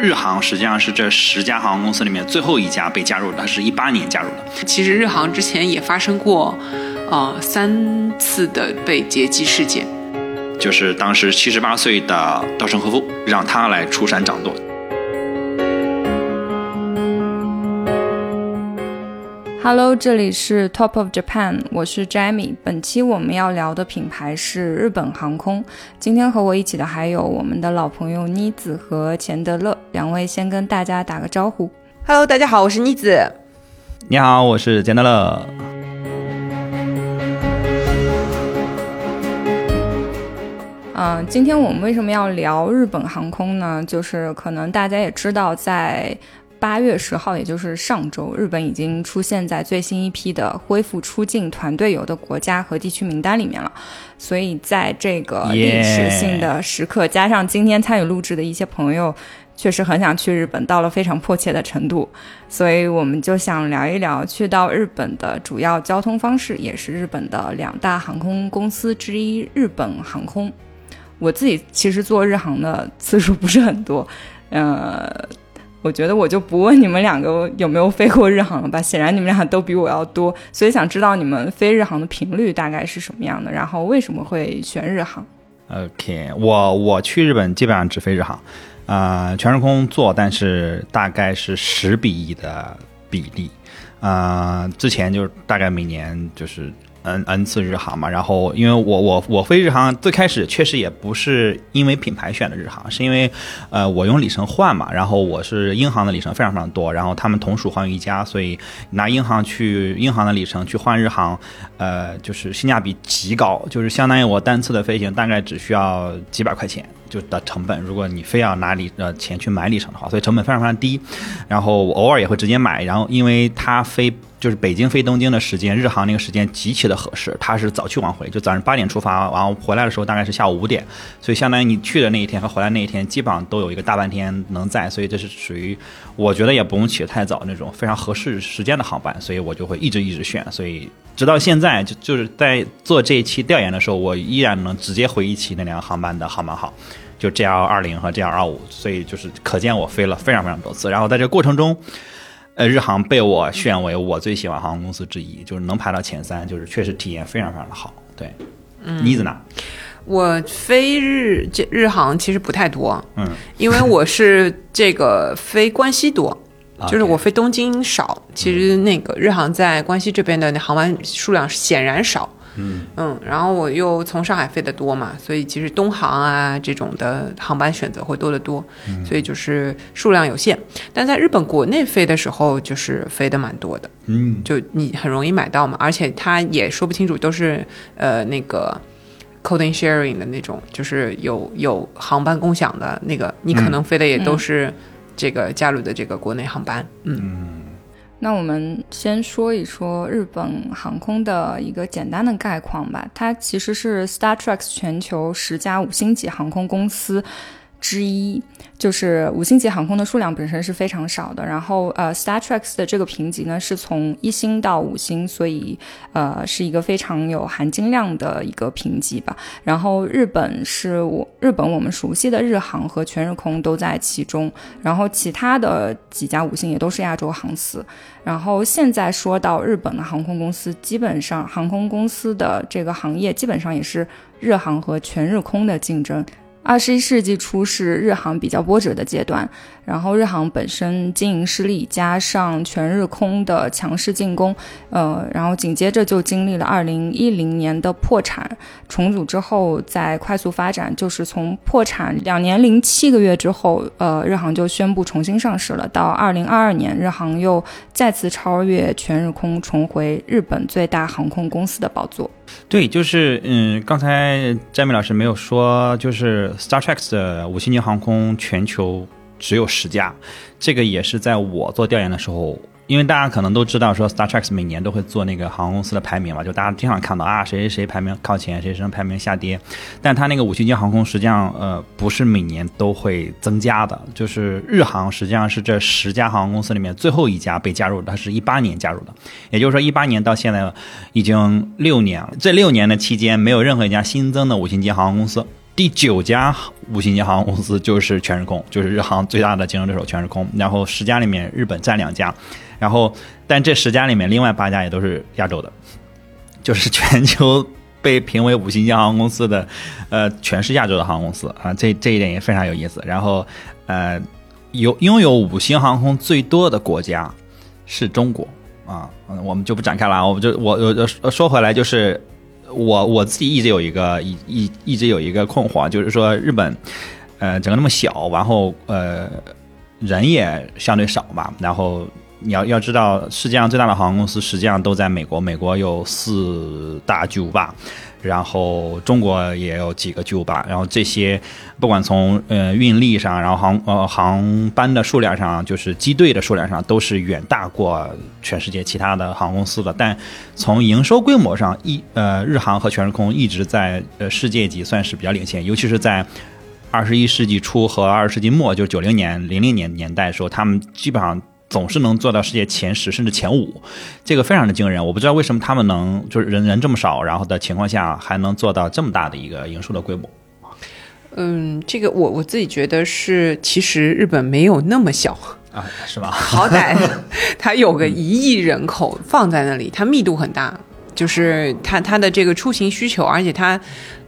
日航实际上是这十家航空公司里面最后一家被加入的，它是一八年加入的。其实日航之前也发生过，呃，三次的被劫机事件。就是当时七十八岁的稻盛和夫让他来出山掌舵。Hello，这里是 Top of Japan，我是 Jamie。本期我们要聊的品牌是日本航空。今天和我一起的还有我们的老朋友妮子和钱德勒，两位先跟大家打个招呼。Hello，大家好，我是妮子。你好，我是钱德勒。嗯，今天我们为什么要聊日本航空呢？就是可能大家也知道，在八月十号，也就是上周，日本已经出现在最新一批的恢复出境团队游的国家和地区名单里面了。所以在这个历史性的时刻，加上今天参与录制的一些朋友，确实很想去日本，到了非常迫切的程度。所以我们就想聊一聊去到日本的主要交通方式，也是日本的两大航空公司之一——日本航空。我自己其实坐日航的次数不是很多，呃，我觉得我就不问你们两个有没有飞过日航了吧，显然你们俩都比我要多，所以想知道你们飞日航的频率大概是什么样的，然后为什么会选日航？OK，我我去日本基本上只飞日航，啊、呃，全日空做，但是大概是十比一的比例，啊、呃，之前就是大概每年就是。N N 次日航嘛，然后因为我我我飞日航最开始确实也不是因为品牌选的日航，是因为呃我用里程换嘛，然后我是英航的里程非常非常多，然后他们同属寰宇一家，所以拿英航去英航的里程去换日航，呃就是性价比极高，就是相当于我单次的飞行大概只需要几百块钱就的成本，如果你非要拿里呃钱去买里程的话，所以成本非常非常低，然后我偶尔也会直接买，然后因为它飞。就是北京飞东京的时间，日航那个时间极其的合适，它是早去晚回，就早上八点出发，然后回来的时候大概是下午五点，所以相当于你去的那一天和回来那一天基本上都有一个大半天能在，所以这是属于我觉得也不用起得太早那种非常合适时间的航班，所以我就会一直一直选，所以直到现在就就是在做这一期调研的时候，我依然能直接回忆起那两个航班的航班号，就 JL 二零和 JL 二五，所以就是可见我飞了非常非常多次，然后在这个过程中。呃，日航被我选为我最喜欢航空公司之一，就是能排到前三，就是确实体验非常非常的好。对，嗯，妮子呢？我飞日这日航其实不太多，嗯，因为我是这个飞关西多，啊就是我飞东京少。其实那个日航在关西这边的航班数量显然少。嗯。嗯，然后我又从上海飞得多嘛，所以其实东航啊这种的航班选择会多得多，嗯、所以就是数量有限。但在日本国内飞的时候，就是飞的蛮多的，嗯，就你很容易买到嘛，而且它也说不清楚，都是呃那个 coding sharing 的那种，就是有有航班共享的那个，你可能飞的也都是这个加入的这个国内航班，嗯。嗯那我们先说一说日本航空的一个简单的概况吧。它其实是 Star Trek 全球十家五星级航空公司之一，就是五星级航空的数量本身是非常少的。然后呃，Star Trek 的这个评级呢是从一星到五星，所以呃是一个非常有含金量的一个评级吧。然后日本是我日本我们熟悉的日航和全日空都在其中，然后其他的几家五星也都是亚洲航司。然后现在说到日本的航空公司，基本上航空公司的这个行业基本上也是日航和全日空的竞争。二十一世纪初是日航比较波折的阶段，然后日航本身经营失利，加上全日空的强势进攻，呃，然后紧接着就经历了二零一零年的破产重组之后再快速发展，就是从破产两年零七个月之后，呃，日航就宣布重新上市了。到二零二二年，日航又再次超越全日空，重回日本最大航空公司的宝座。对，就是嗯，刚才詹米老师没有说，就是 Star Trek 的五星级航空全球只有十家，这个也是在我做调研的时候，因为大家可能都知道说 Star Trek 每年都会做那个航空公司的排名嘛，就大家经常看到啊谁谁谁排名靠前，谁谁排名下跌，但它那个五星级航空实际上呃不是每年都会增加的，就是日航实际上是这十家航空公司里面最后一家被加入的，它是一八年加入的，也就是说一八年到现在已经六年了，这六年的期间没有任何一家新增的五星级航空公司。第九家五星级航空公司就是全日空，就是日航最大的竞争对手全日空。然后十家里面日本占两家，然后但这十家里面另外八家也都是亚洲的，就是全球被评为五星级航空公司的，呃，全是亚洲的航空公司啊，这这一点也非常有意思。然后呃，有拥有五星航空最多的国家是中国啊，我们就不展开了，我们就我我我说回来就是。我我自己一直有一个一一一直有一个困惑，就是说日本，呃，整个那么小，然后呃，人也相对少嘛，然后你要要知道，世界上最大的航空公司实际上都在美国，美国有四大巨无霸。然后中国也有几个巨无霸，然后这些不管从呃运力上，然后航呃航班的数量上，就是机队的数量上，都是远大过全世界其他的航空公司的。但从营收规模上，一呃日航和全日空一直在呃世界级算是比较领先，尤其是在二十一世纪初和二十世纪末，就是九零年、零零年年代的时候，他们基本上。总是能做到世界前十甚至前五，这个非常的惊人。我不知道为什么他们能就是人人这么少，然后的情况下还能做到这么大的一个营收的规模。嗯，这个我我自己觉得是，其实日本没有那么小啊，是吧？好歹它有个一亿人口放在那里，它密度很大，就是它它的这个出行需求，而且它。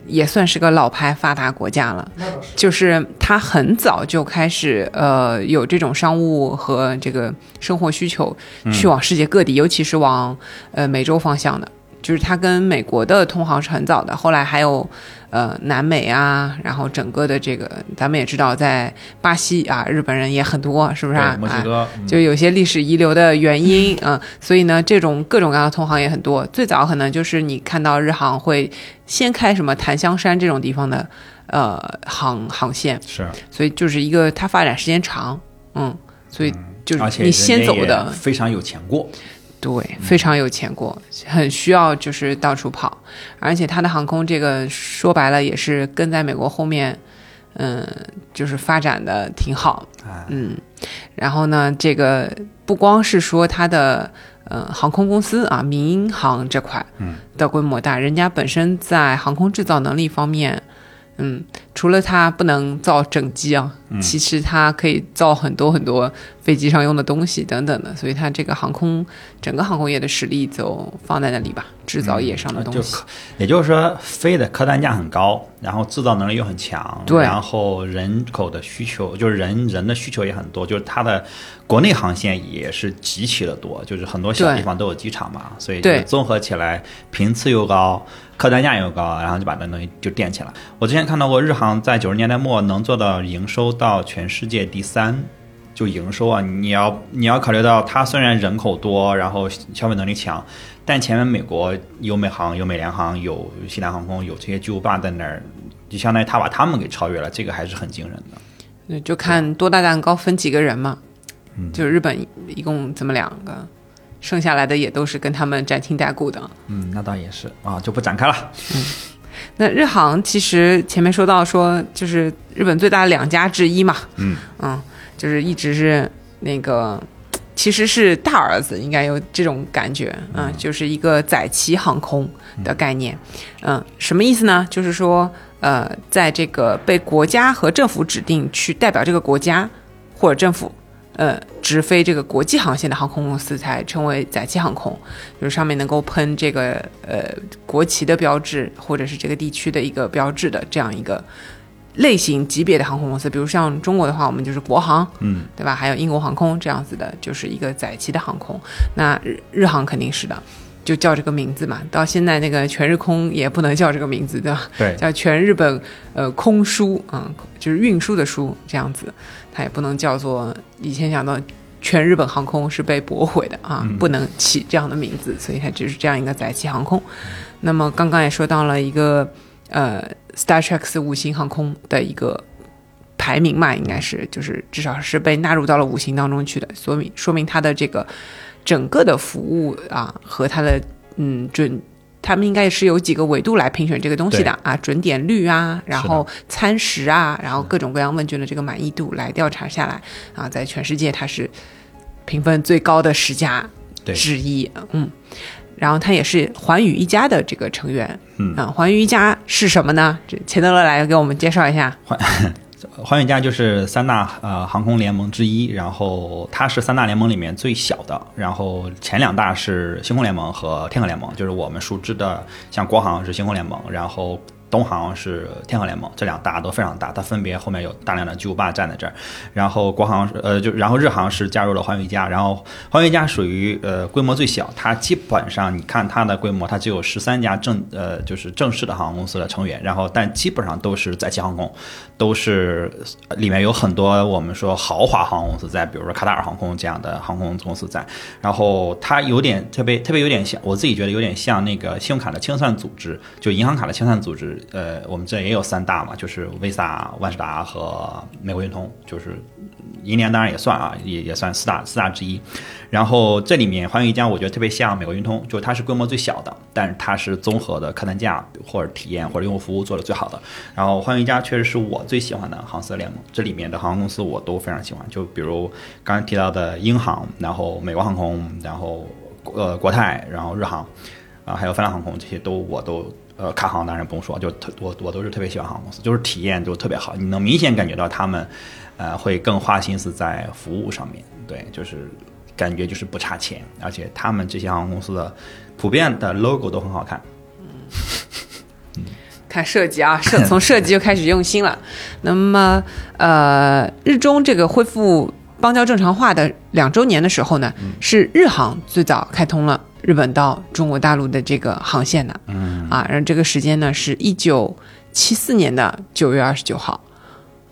也算是个老牌发达国家了，就是它很早就开始呃有这种商务和这个生活需求，去往世界各地，尤其是往呃美洲方向的。就是它跟美国的通航是很早的，后来还有，呃，南美啊，然后整个的这个，咱们也知道，在巴西啊，日本人也很多，是不是啊？墨西哥就有些历史遗留的原因啊，所以呢，这种各种各样的通航也很多。最早可能就是你看到日航会先开什么檀香山这种地方的呃航航线，是，所以就是一个它发展时间长，嗯，所以就是你先走的非常有钱过。对，非常有钱过，很需要就是到处跑，而且他的航空这个说白了也是跟在美国后面，嗯，就是发展的挺好，嗯，然后呢，这个不光是说他的呃航空公司啊，民航这块的规模大，人家本身在航空制造能力方面。嗯，除了它不能造整机啊，其实它可以造很多很多飞机上用的东西等等的，所以它这个航空整个航空业的实力就放在那里吧，制造业上的东西。也就是说，飞的客单价很高，然后制造能力又很强，对，然后人口的需求就是人人的需求也很多，就是它的国内航线也是极其的多，就是很多小地方都有机场嘛，所以综合起来频次又高。客单价又高，然后就把那东西就垫起来。我之前看到过日航在九十年代末能做到营收到全世界第三，就营收啊，你要你要考虑到它虽然人口多，然后消费能力强，但前面美国有美航、有美联航、有西南航空、有这些巨无霸在那儿，就相当于他把他们给超越了，这个还是很惊人的。那就看多大蛋糕分几个人嘛，就日本一共这么两个。剩下来的也都是跟他们沾亲带故的。嗯，那倒也是啊，就不展开了。嗯，那日航其实前面说到说，就是日本最大的两家之一嘛。嗯嗯，就是一直是那个，其实是大儿子，应该有这种感觉。嗯，就是一个载旗航空的概念。嗯，什么意思呢？就是说，呃，在这个被国家和政府指定去代表这个国家或者政府。呃，直飞这个国际航线的航空公司才称为载旗航空，就是上面能够喷这个呃国旗的标志，或者是这个地区的一个标志的这样一个类型级别的航空公司。比如像中国的话，我们就是国航，嗯，对吧？还有英国航空这样子的，就是一个载旗的航空。那日日航肯定是的，就叫这个名字嘛。到现在那个全日空也不能叫这个名字，对吧？对，叫全日本呃空输嗯，就是运输的输这样子。它也不能叫做以前讲到全日本航空是被驳回的啊，不能起这样的名字，所以它只是这样一个载旗航空。那么刚刚也说到了一个呃，Star Trek 五星航空的一个排名嘛，应该是就是至少是被纳入到了五星当中去的，说明说明它的这个整个的服务啊和它的嗯准。他们应该也是有几个维度来评选这个东西的啊，准点率啊，然后餐食啊，然后各种各样问卷的这个满意度来调查下来啊，在全世界它是评分最高的十家之一。嗯，然后他也是环宇一家的这个成员。嗯啊，环宇一家是什么呢？这钱德勒来给我们介绍一下。环宇家就是三大呃航空联盟之一，然后它是三大联盟里面最小的，然后前两大是星空联盟和天河联盟，就是我们熟知的像国航是星空联盟，然后。东航是天河联盟，这两大都非常大，它分别后面有大量的巨无霸站在这儿。然后国航呃就然后日航是加入了环宇一家，然后环宇一家属于呃规模最小，它基本上你看它的规模，它只有十三家正呃就是正式的航空公司的成员，然后但基本上都是载机航空，都是里面有很多我们说豪华航空公司在，比如说卡塔尔航空这样的航空公司在。然后它有点特别特别有点像，我自己觉得有点像那个信用卡的清算组织，就银行卡的清算组织。呃，我们这也有三大嘛，就是 Visa、万事达和美国运通，就是银联当然也算啊，也也算四大四大之一。然后这里面环宇一家，我觉得特别像美国运通，就是它是规模最小的，但是它是综合的客单价或者体验或者用户服务做的最好的。然后环宇一家确实是我最喜欢的航司联盟，这里面的航空公司我都非常喜欢，就比如刚才提到的英航，然后美国航空，然后呃国泰，然后日航，啊还有芬兰航空这些都我都。呃，卡航当然不用说，就特我我都是特别喜欢航空公司，就是体验就特别好，你能明显感觉到他们，呃，会更花心思在服务上面，对，就是感觉就是不差钱，而且他们这些航空公司的普遍的 logo 都很好看。嗯，看设计啊，设从设计就开始用心了。那么，呃，日中这个恢复邦交正常化的两周年的时候呢，是日航最早开通了。日本到中国大陆的这个航线的，嗯啊，然后这个时间呢是一九七四年的九月二十九号，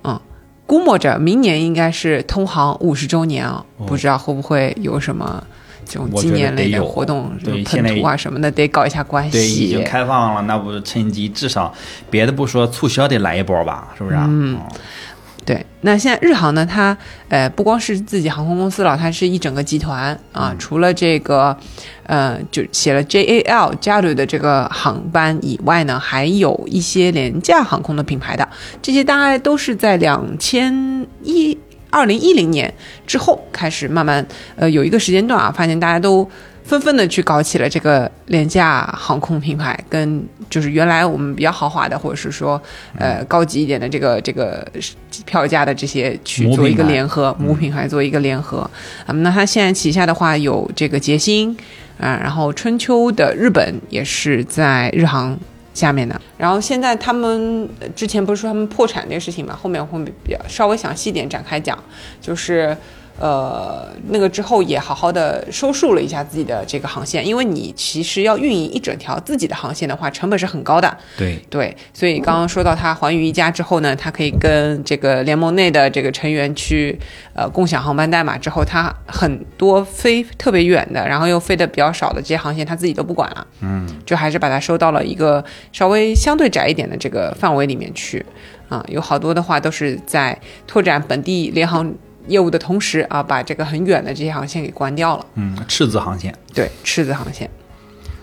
嗯，估摸着明年应该是通航五十周年啊，不知道会不会有什么这种纪念类的活动，对，喷涂啊什么的，得搞一下关系。对，已经开放了，那不趁机至少别的不说，促销得来一波吧，是不是？嗯。对，那现在日航呢？它呃不光是自己航空公司了，它是一整个集团啊。除了这个，呃，就写了 JAL 加旅的这个航班以外呢，还有一些廉价航空的品牌的。这些大概都是在两千一二零一零年之后开始慢慢呃有一个时间段啊，发现大家都。纷纷的去搞起了这个廉价航空品牌，跟就是原来我们比较豪华的，或者是说呃高级一点的这个这个票价的这些去做一个联合母品牌做一个联合。嗯，那它现在旗下的话有这个捷星啊，然后春秋的日本也是在日航下面的。然后现在他们之前不是说他们破产这个事情嘛，后面会比较稍微详细点展开讲，就是。呃，那个之后也好好的收束了一下自己的这个航线，因为你其实要运营一整条自己的航线的话，成本是很高的。对对，所以刚刚说到它寰宇一家之后呢，它可以跟这个联盟内的这个成员去呃共享航班代码，之后它很多飞特别远的，然后又飞的比较少的这些航线，它自己都不管了。嗯，就还是把它收到了一个稍微相对窄一点的这个范围里面去。啊，有好多的话都是在拓展本地联航。业务的同时啊，把这个很远的这些航线给关掉了。嗯，赤字航线。对，赤字航线。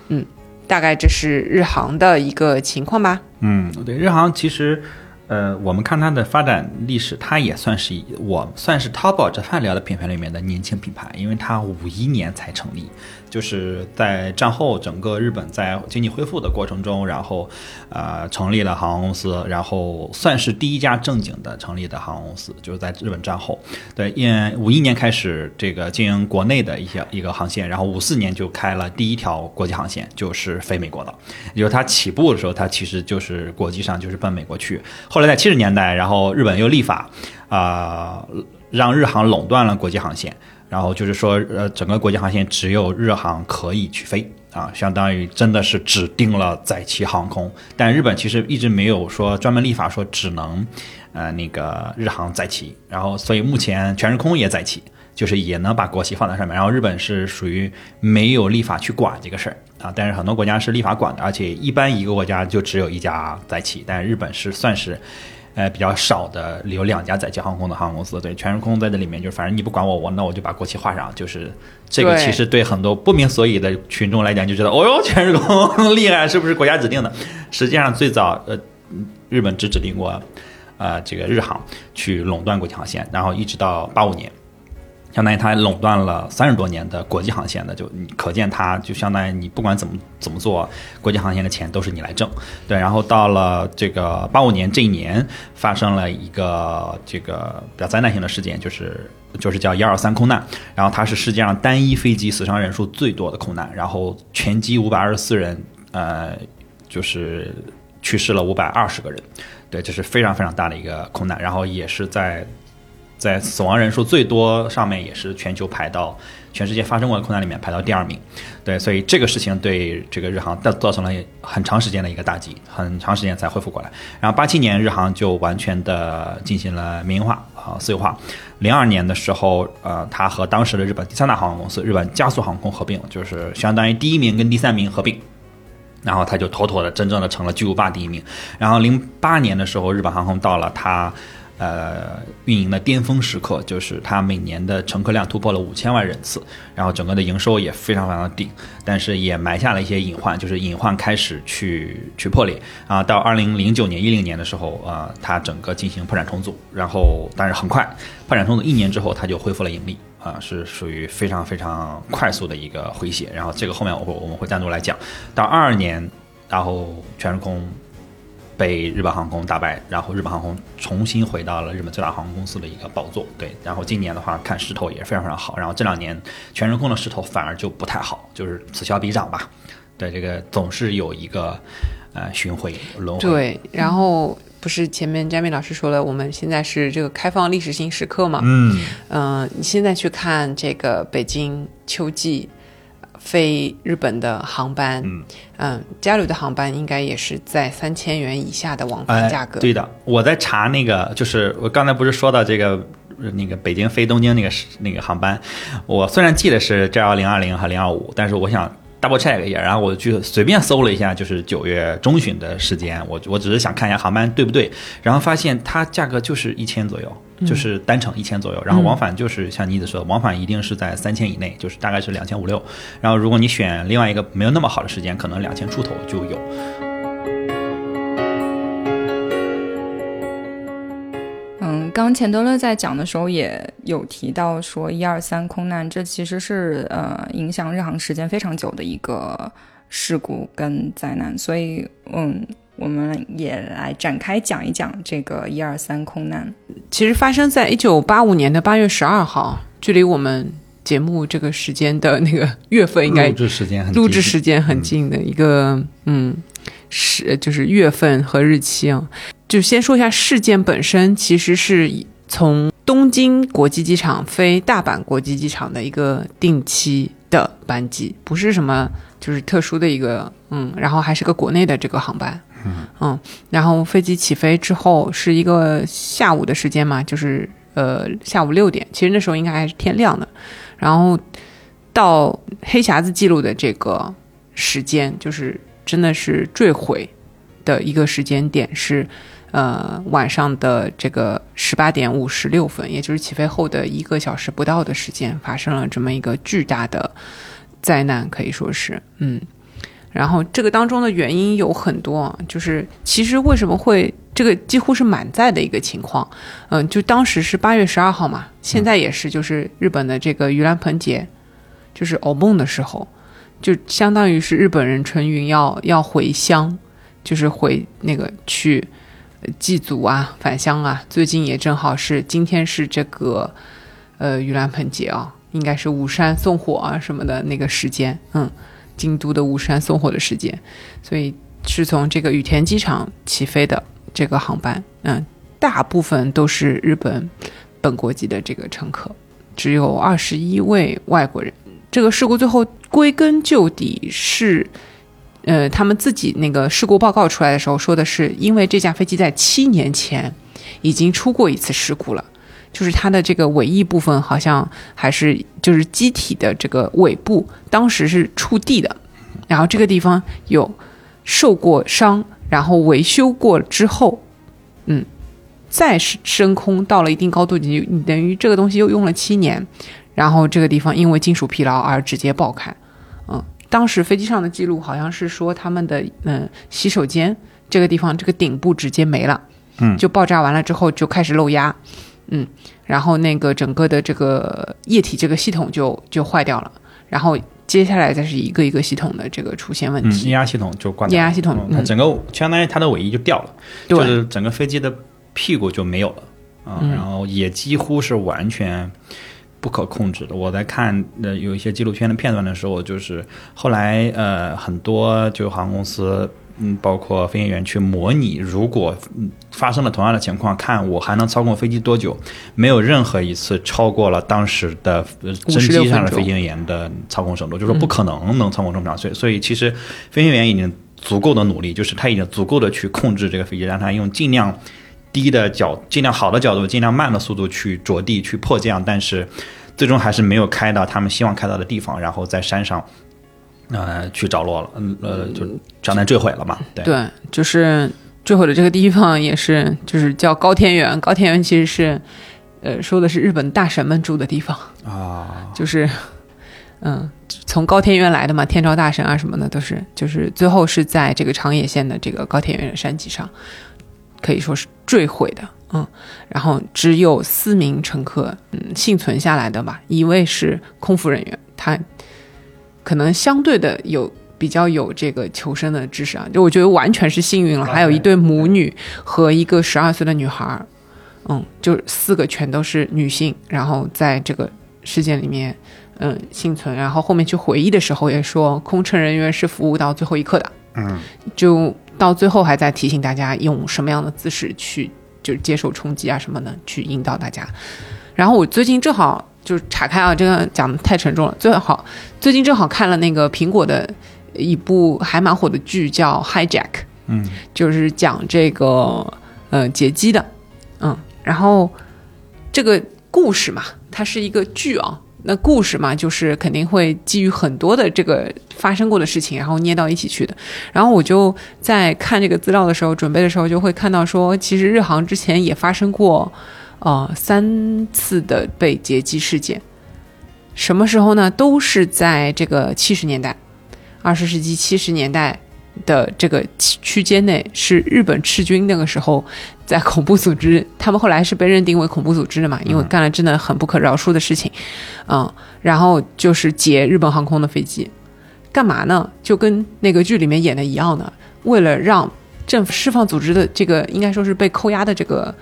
嗯，大概这是日航的一个情况吧。嗯，对，日航其实，呃，我们看它的发展历史，它也算是我算是淘宝这饭聊的品牌里面的年轻品牌，因为它五一年才成立。就是在战后整个日本在经济恢复的过程中，然后，呃，成立了航空公司，然后算是第一家正经的成立的航空公司，就是在日本战后，对，因五一年开始这个经营国内的一些一个航线，然后五四年就开了第一条国际航线，就是飞美国的。也就是它起步的时候，它其实就是国际上就是奔美国去。后来在七十年代，然后日本又立法，啊，让日航垄断了国际航线。然后就是说，呃，整个国际航线只有日航可以去飞啊，相当于真的是指定了载旗航空。但日本其实一直没有说专门立法说只能，呃，那个日航载旗。然后，所以目前全日空也载旗，就是也能把国旗放在上面。然后日本是属于没有立法去管这个事儿啊，但是很多国家是立法管的，而且一般一个国家就只有一家载旗，但日本是算是。呃，比较少的有两家载机航空的航空公司，对，全日空在这里面，就是反正你不管我，我那我就把国旗画上，就是这个其实对很多不明所以的群众来讲，就知道哦哟，全日空 厉害，是不是国家指定的？实际上最早呃，日本只指定过呃这个日航去垄断国际航线，然后一直到八五年，相当于它垄断了三十多年的国际航线的，就你可见它就相当于你不管怎么怎么做，国际航线的钱都是你来挣。对，然后到了这个八五年这一年，发生了一个这个比较灾难性的事件，就是就是叫幺二三空难，然后它是世界上单一飞机死伤人数最多的空难，然后全机五百二十四人，呃，就是去世了五百二十个人，对，这是非常非常大的一个空难，然后也是在。在死亡人数最多上面，也是全球排到全世界发生过的空难里面排到第二名。对，所以这个事情对这个日航造造成了很长时间的一个打击，很长时间才恢复过来。然后八七年日航就完全的进行了民营化啊私有化。零二年的时候，呃，它和当时的日本第三大航空公司日本加速航空合并，就是相当于第一名跟第三名合并，然后它就妥妥的真正的成了巨无霸第一名。然后零八年的时候，日本航空到了它。呃，运营的巅峰时刻就是它每年的乘客量突破了五千万人次，然后整个的营收也非常非常的顶，但是也埋下了一些隐患，就是隐患开始去去破裂啊。到二零零九年、一零年的时候，呃，它整个进行破产重组，然后但是很快破产重组一年之后，它就恢复了盈利啊，是属于非常非常快速的一个回血。然后这个后面我会我们会单独来讲。到二二年，然后全日空。被日本航空打败，然后日本航空重新回到了日本最大航空公司的一个宝座。对，然后今年的话，看势头也是非常非常好。然后这两年全日空的势头反而就不太好，就是此消彼长吧。对，这个总是有一个呃巡回轮回。对，然后不是前面詹米老师说了，我们现在是这个开放历史性时刻嘛？嗯嗯，你现在去看这个北京秋季。飞日本的航班，嗯嗯，加旅的航班应该也是在三千元以下的往返价格。对的，我在查那个，就是我刚才不是说到这个那个北京飞东京那个那个航班，我虽然记得是 J 幺零二零和零二五，但是我想。Double check 一下，然后我去随便搜了一下，就是九月中旬的时间，我我只是想看一下航班对不对，然后发现它价格就是一千左右，就是单程一千左右，然后往返就是像妮子说，往返一定是在三千以内，就是大概是两千五六，然后如果你选另外一个没有那么好的时间，可能两千出头就有。刚钱德勒在讲的时候也有提到说，一二三空难，这其实是呃影响日航时间非常久的一个事故跟灾难，所以嗯，我们也来展开讲一讲这个一二三空难。其实发生在一九八五年的八月十二号，距离我们节目这个时间的那个月份应该录制时间很录制时间很近的一个嗯是就是月份和日期啊。就先说一下事件本身，其实是从东京国际机场飞大阪国际机场的一个定期的班机，不是什么就是特殊的一个，嗯，然后还是个国内的这个航班，嗯，然后飞机起飞之后是一个下午的时间嘛，就是呃下午六点，其实那时候应该还是天亮的，然后到黑匣子记录的这个时间，就是真的是坠毁的一个时间点是。呃，晚上的这个十八点五十六分，也就是起飞后的一个小时不到的时间，发生了这么一个巨大的灾难，可以说是，嗯。然后这个当中的原因有很多，就是其实为什么会这个几乎是满载的一个情况，嗯，就当时是八月十二号嘛，现在也是，就是日本的这个盂兰盆节，就是偶梦的时候，就相当于是日本人春运要要回乡，就是回那个去。祭祖啊，返乡啊，最近也正好是今天是这个，呃，盂兰盆节啊，应该是武山送火啊什么的那个时间，嗯，京都的武山送火的时间，所以是从这个羽田机场起飞的这个航班，嗯，大部分都是日本本国籍的这个乘客，只有二十一位外国人。这个事故最后归根究底是。呃，他们自己那个事故报告出来的时候说的是，因为这架飞机在七年前已经出过一次事故了，就是它的这个尾翼部分好像还是就是机体的这个尾部当时是触地的，然后这个地方有受过伤，然后维修过之后，嗯，再升升空到了一定高度，你你等于这个东西又用了七年，然后这个地方因为金属疲劳而直接爆开。嗯当时飞机上的记录好像是说，他们的嗯洗手间这个地方这个顶部直接没了，嗯，就爆炸完了之后就开始漏压，嗯，然后那个整个的这个液体这个系统就就坏掉了，然后接下来再是一个一个系统的这个出现问嗯，题。液压系统就挂掉了，液压系统嗯它嗯。整个相当于它的尾翼就掉了，对。就是整个飞机的屁股就没有了啊、嗯。然后也几乎是完全不可控制的。我在看呃有一些纪录片的片段的时候，就是后来呃很多就航空公司。嗯，包括飞行员去模拟，如果嗯发生了同样的情况，看我还能操控飞机多久？没有任何一次超过了当时的呃真机上的飞行员的操控程度，就是说不可能能操控这么长。所以，所以其实飞行员已经足够的努力，就是他已经足够的去控制这个飞机，让他用尽量低的角、尽量好的角度、尽量慢的速度去着地、去迫降，但是最终还是没有开到他们希望开到的地方，然后在山上。呃，去着落了，嗯呃，就相当于坠毁了嘛。对，对，就是坠毁的这个地方也是，就是叫高天原。高天原其实是，呃，说的是日本大神们住的地方，啊，就是，嗯，从高天原来的嘛，天照大神啊什么的都是，就是最后是在这个长野县的这个高天原的山脊上，可以说是坠毁的，嗯，然后只有四名乘客，嗯，幸存下来的吧，一位是空服人员，他可能相对的有。比较有这个求生的知识啊，就我觉得完全是幸运了。还有一对母女和一个十二岁的女孩儿，嗯，就四个全都是女性，然后在这个事件里面，嗯，幸存。然后后面去回忆的时候也说，空乘人员是服务到最后一刻的，嗯，就到最后还在提醒大家用什么样的姿势去就是接受冲击啊什么的，去引导大家。然后我最近正好就是岔开啊，这个讲的太沉重了，最好最近正好看了那个苹果的一部还蛮火的剧，叫《Hijack》。嗯，就是讲这个呃劫机的，嗯，然后这个故事嘛，它是一个剧啊，那故事嘛，就是肯定会基于很多的这个发生过的事情，然后捏到一起去的。然后我就在看这个资料的时候，准备的时候就会看到说，其实日航之前也发生过呃三次的被劫机事件，什么时候呢？都是在这个七十年代，二十世纪七十年代。的这个区区间内是日本赤军那个时候在恐怖组织，他们后来是被认定为恐怖组织的嘛，因为干了真的很不可饶恕的事情，嗯，然后就是劫日本航空的飞机，干嘛呢？就跟那个剧里面演的一样的，为了让政府释放组织的这个应该说是被扣押的这个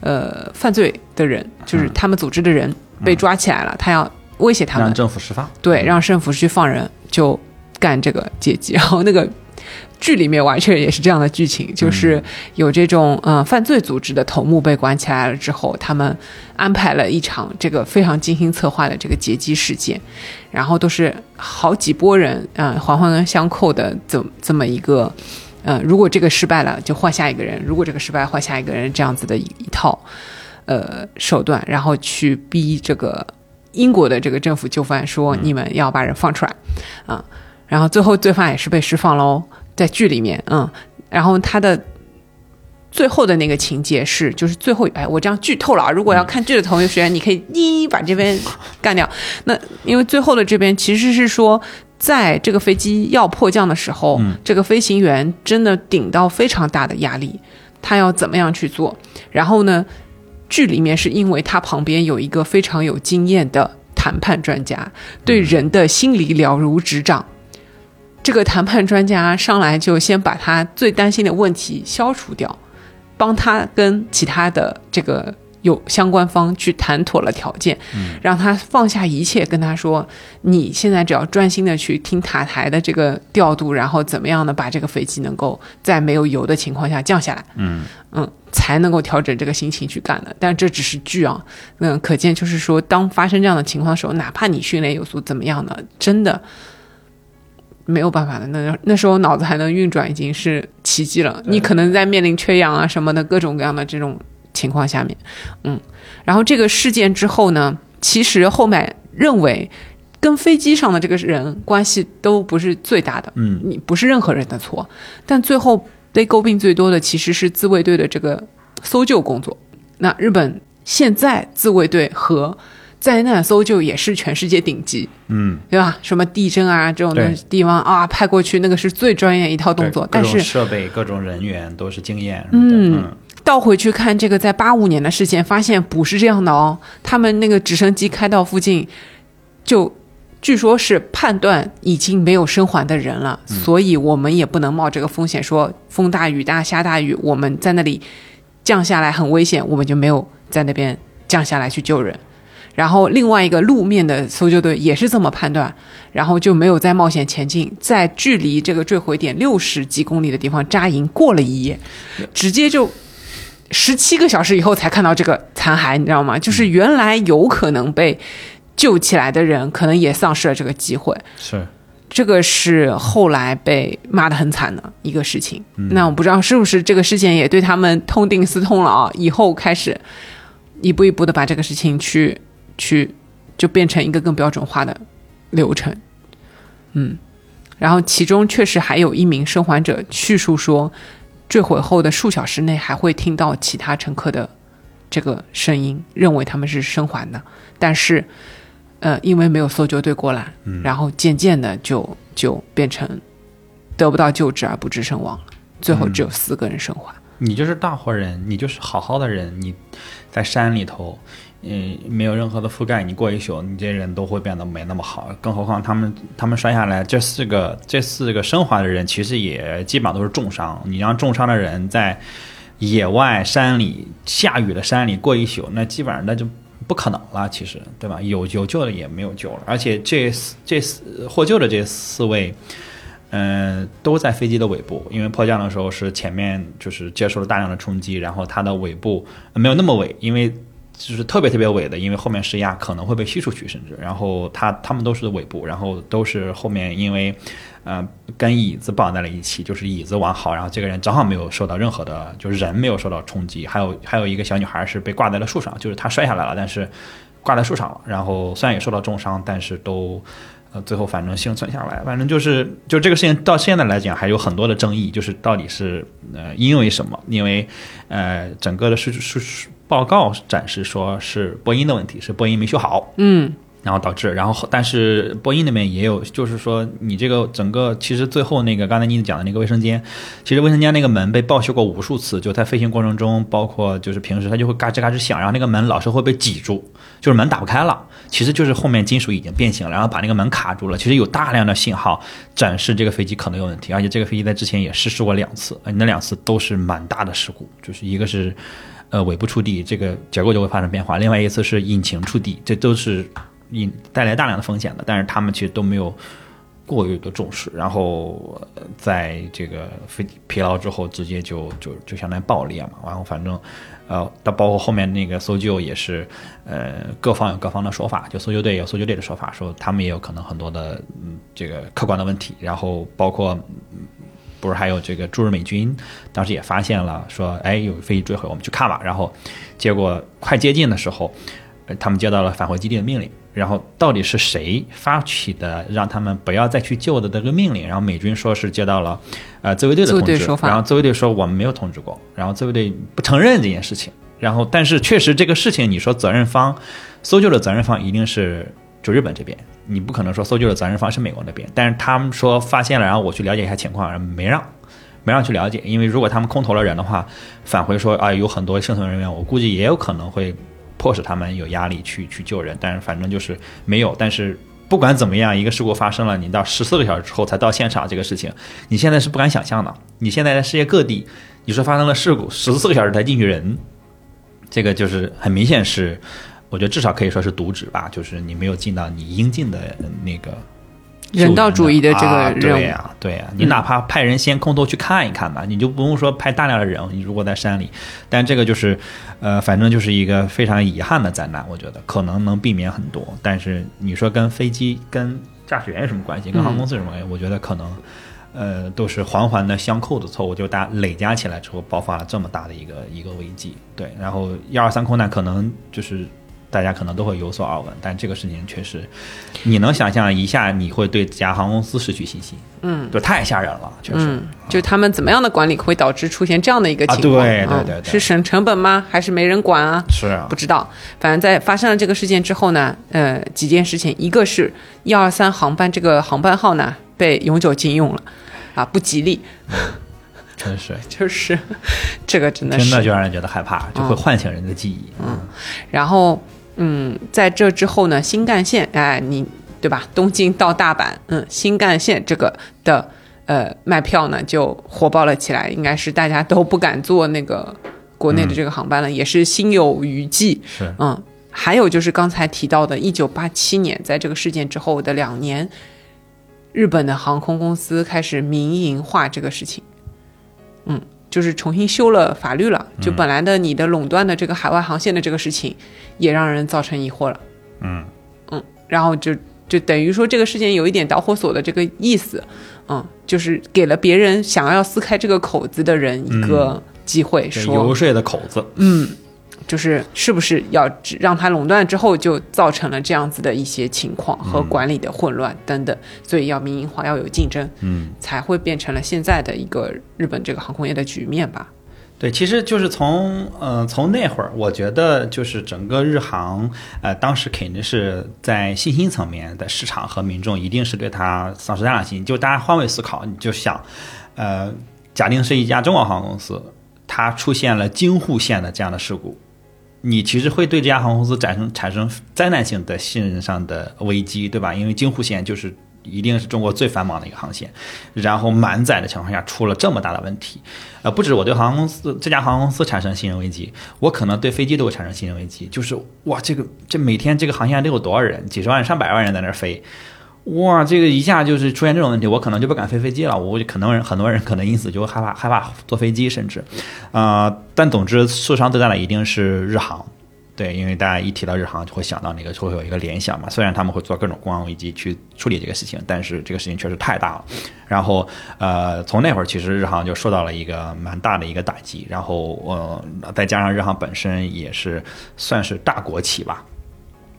呃犯罪的人，就是他们组织的人被抓起来了，他要威胁他们让，政府释放。对，让政府去放人，就干这个劫机。然后那个剧里面完全也是这样的剧情，就是有这种嗯、呃犯罪组织的头目被关起来了之后，他们安排了一场这个非常精心策划的这个劫机事件，然后都是好几波人嗯、呃环环相扣的这这么一个。嗯，如果这个失败了，就换下一个人；如果这个失败，换下一个人，这样子的一一套呃手段，然后去逼这个英国的这个政府就范说你们要把人放出来啊、然后最后罪犯也是被释放喽，在剧里面，嗯，然后他的最后的那个情节是，就是最后，哎，我这样剧透了啊，如果要看剧的同学，你可以一把这边干掉。那因为最后的这边其实是说。在这个飞机要迫降的时候，这个飞行员真的顶到非常大的压力，他要怎么样去做？然后呢，剧里面是因为他旁边有一个非常有经验的谈判专家，对人的心理了如指掌。这个谈判专家上来就先把他最担心的问题消除掉，帮他跟其他的这个有相关方去谈妥了条件，嗯让他放下一切，跟他说：“你现在只要专心的去听塔台的这个调度，然后怎么样的把这个飞机能够在没有油的情况下降下来。”嗯嗯，才能够调整这个心情去干的。但这只是剧啊，嗯，可见就是说，当发生这样的情况的时候，哪怕你训练有素，怎么样的，真的没有办法的。那那时候脑子还能运转，已经是奇迹了。你可能在面临缺氧啊什么的各种各样的这种情况下面，嗯，然后这个事件之后呢，其实后面认为跟飞机上的这个人关系都不是最大的，嗯你不是任何人的错，但最后被诟病最多的其实是自卫队的这个搜救工作。那日本现在自卫队和灾难搜救也是全世界顶级，嗯，对吧？什么地震啊这种的对地方啊，派过去那个是最专业一套动作，但是设备、各种人员都是经验。嗯嗯倒回去看这个在八五年的事件，发现不是这样的哦。他们那个直升机开到附近，就据说是判断已经没有生还的人了，所以我们也不能冒这个风险，说风大雨大下大雨，我们在那里降下来很危险，我们就没有在那边降下来去救人。然后另外一个路面的搜救队也是这么判断，然后就没有再冒险前进，在距离这个坠毁点六十几公里的地方扎营过了一夜，直接就十七个小时以后才看到这个残骸，你知道吗？就是原来有可能被救起来的人，可能也丧失了这个机会。是这个是后来被骂得很惨的一个事情。那我不知道是不是这个事件也对他们痛定思痛了啊？以后开始一步一步的把这个事情去去就变成一个更标准化的流程。嗯，然后其中确实还有一名生还者叙述说，坠毁后的数小时内还会听到其他乘客的这个声音，认为他们是生还的，但是。呃，因为没有搜救队过来，然后渐渐的就就变成得不到救治而不治身亡了。最后只有四个人生还。你就是大活人，你就是好好的人，你在山里头，嗯，没有任何的覆盖，你过一宿，你这人都会变得没那么好。更何况他们他们摔下来，这四个这四个生还的人，其实也基本上都是重伤。你让重伤的人在野外山里下雨的山里过一宿，那基本上那就。不可能了，其实，对吧？有有救的也没有救了，而且这这四获救的这四位，嗯，都在飞机的尾部，因为迫降的时候是前面就是接受了大量的冲击，然后它的尾部没有那么尾，因为就是特别特别尾的，因为后面施压可能会被吸出去，甚至，然后它他们都是尾部，然后都是后面因为。呃，跟椅子绑在了一起，就是椅子完好，然后这个人正好没有受到任何的，就是人没有受到冲击。还有还有一个小女孩是被挂在了树上，就是她摔下来了，但是挂在树上了。然后虽然也受到重伤，但是都呃最后反正幸存下来。反正就是就这个事情到现在来讲还有很多的争议，就是到底是呃因为什么？因为呃整个的数数报告展示说是波音的问题，是波音没修好。嗯。然后导致，然后但是波音那边也有，就是说你这个整个其实最后那个刚才你讲的那个卫生间，其实卫生间那个门被报修过无数次，就在飞行过程中，包括就是平时它就会嘎吱嘎吱响，然后那个门老是会被挤住，就是门打不开了，其实就是后面金属已经变形了，然后把那个门卡住了。其实有大量的信号展示这个飞机可能有问题，而且这个飞机在之前也失事过两次，那两次都是蛮大的事故，就是一个是呃尾部触地，这个结构就会发生变化，另外一次是引擎触地，这都是。引带来大量的风险的，但是他们其实都没有过于的重视，然后在这个飞疲劳之后，直接就就就相当于爆裂嘛。然后反正，呃，到包括后面那个搜救也是，呃，各方有各方的说法，就搜救队有搜救队的说法，说他们也有可能很多的嗯这个客观的问题。然后包括不是还有这个驻日美军当时也发现了，说哎有飞机坠毁，我们去看吧。然后结果快接近的时候，他们接到了返回基地的命令。然后到底是谁发起的让他们不要再去救的这个命令？然后美军说是接到了，呃，自卫队的通知。然后自卫队说我们没有通知过。然后自卫队不承认这件事情。然后但是确实这个事情，你说责任方搜救的责任方一定是就日本这边，你不可能说搜救的责任方是美国那边。但是他们说发现了，然后我去了解一下情况，然后没让没让去了解，因为如果他们空投了人的话，返回说啊有很多生存人员，我估计也有可能会。迫使他们有压力去去救人，但是反正就是没有。但是不管怎么样，一个事故发生了，你到十四个小时之后才到现场，这个事情你现在是不敢想象的。你现在在世界各地，你说发生了事故，十四个小时才进去人，这个就是很明显是，我觉得至少可以说是渎职吧，就是你没有尽到你应尽的那个。人道主义的这个任务，对呀，对呀，你哪怕派人先空投去看一看吧，你就不用说派大量的人。你如果在山里，但这个就是，呃，反正就是一个非常遗憾的灾难。我觉得可能能避免很多，但是你说跟飞机、跟驾驶员有什么关系？跟航空公司有什么关系？我觉得可能，呃，都是环环的相扣的错误，就大累加起来之后爆发了这么大的一个一个危机。对，然后一二三空难可能就是。大家可能都会有所耳闻，但这个事情确实，你能想象一下，你会对这家航空公司失去信心，嗯，就太吓人了，确实，就他们怎么样的管理会导致出现这样的一个情况？对对对，是省成本吗？还是没人管啊？是啊，不知道。反正，在发生了这个事件之后呢，呃，几件事情，一个是幺二三航班这个航班号呢被永久禁用了，啊，不吉利。真是 就是这个真的是真的就让人觉得害怕，就会唤醒人的记忆。嗯，然后嗯，在这之后呢，新干线，哎，你对吧？东京到大阪，嗯，新干线这个的呃卖票呢就火爆了起来，应该是大家都不敢坐那个国内的这个航班了，也是心有余悸。是，嗯，还有就是刚才提到的，一九八七年，在这个事件之后的两年，日本的航空公司开始民营化这个事情，嗯，就是重新修了法律了，就本来的你的垄断的这个海外航线的这个事情，也让人造成疑惑了，嗯。嗯，然后就就等于说这个事件有一点导火索的这个意思，嗯，就是给了别人想要撕开这个口子的人一个机会，这说游说的口子。嗯，就是是不是要只让它垄断之后，就造成了这样子的一些情况和管理的混乱等等，所以要民营化，要有竞争，嗯，才会变成了现在的一个日本这个航空业的局面吧。对，其实就是从呃从那会儿，我觉得就是整个日航，呃，当时肯定是在信心层面的市场和民众一定是对它丧失大量信心。就大家换位思考，你就想，呃，假定是一家中国航空公司，它出现了京沪线的这样的事故，你其实会对这家航空公司产生产生灾难性的信任上的危机，对吧？因为京沪线就是一定是中国最繁忙的一个航线，然后满载的情况下出了这么大的问题，呃，不止我对航空公司这家航空公司产生信任危机，我可能对飞机都会产生信任危机，就是哇，这个这每天这个航线得有多少人，几十万、上百万人在那儿飞。哇，这个一下就是出现这种问题，我可能就不敢飞飞机了。我可能人很多人可能因此就害怕害怕坐飞机，甚至，啊、但总之受伤最大的一定是日航，对，因为大家一提到日航就会想到那个，就会有一个联想嘛。虽然他们会做各种公安危机去处理这个事情，但是这个事情确实太大了。然后呃，从那会儿其实日航就受到了一个蛮大的一个打击，然后呃，再加上日航本身也是算是大国企吧。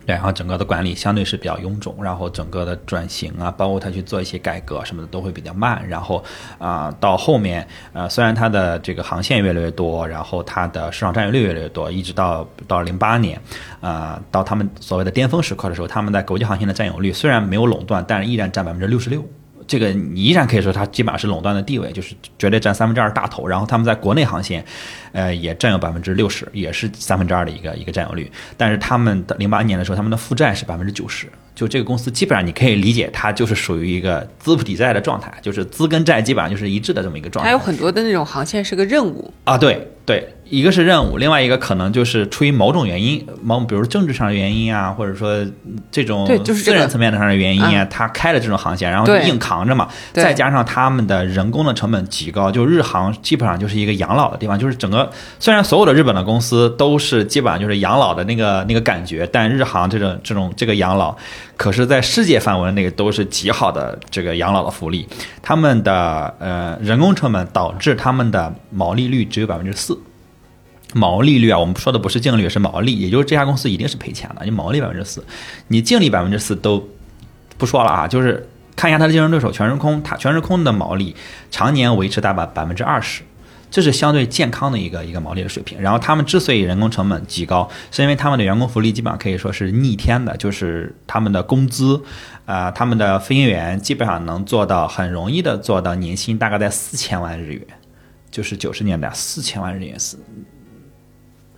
然后整个的管理相对是比较臃肿，然后整个的转型啊，包括他去做一些改革什么的都会比较慢。然后啊、到后面呃，虽然它的这个航线越来越多，然后它的市场占有率越来越多，一直到到零八年，啊，到他们所谓的巅峰时刻的时候，他们在国际航线的占有率虽然没有垄断，但是依然占百分之六十六。这个你依然可以说它基本上是垄断的地位，就是绝对占三分之二大头。然后他们在国内航线，呃，也占有百分之六十，也是三分之二的一个一个占有率。但是他们的零八年的时候，他们的负债是百分之九十。就这个公司基本上你可以理解，它就是属于一个资不抵债的状态，就是资跟债基本上就是一致的这么一个状态。还有很多的那种航线是个任务，啊，对对，一个是任务，另外一个可能就是出于某种原因，某比如政治上的原因啊，或者说嗯这种个私人层面上的原因啊，他开了这种航线，然后就硬扛着嘛，再加上他们的人工的成本极高，就日航基本上就是一个养老的地方，就是整个虽然所有的日本的公司都是基本上就是养老的那个那个感觉，但日航这种这种这个养老，可是在世界范围内都是极好的这个养老的福利，他们的呃人工成本导致他们的毛利率只有百分之四。毛利率啊，我们说的不是净利，是毛利，也就是这家公司一定是赔钱的，你毛利百分之四，你净利百分之四都不说了啊，就是看一下它的竞争对手全日空，它全日空的毛利常年维持大概百分之二十，这是相对健康的一个一个毛利的水平。然后他们之所以人工成本极高，是因为他们的员工福利基本上可以说是逆天的，就是他们的工资，啊、他们的飞行员基本上能做到很容易的做到年薪大概在四千万日元，就是九十年代四千万日元是。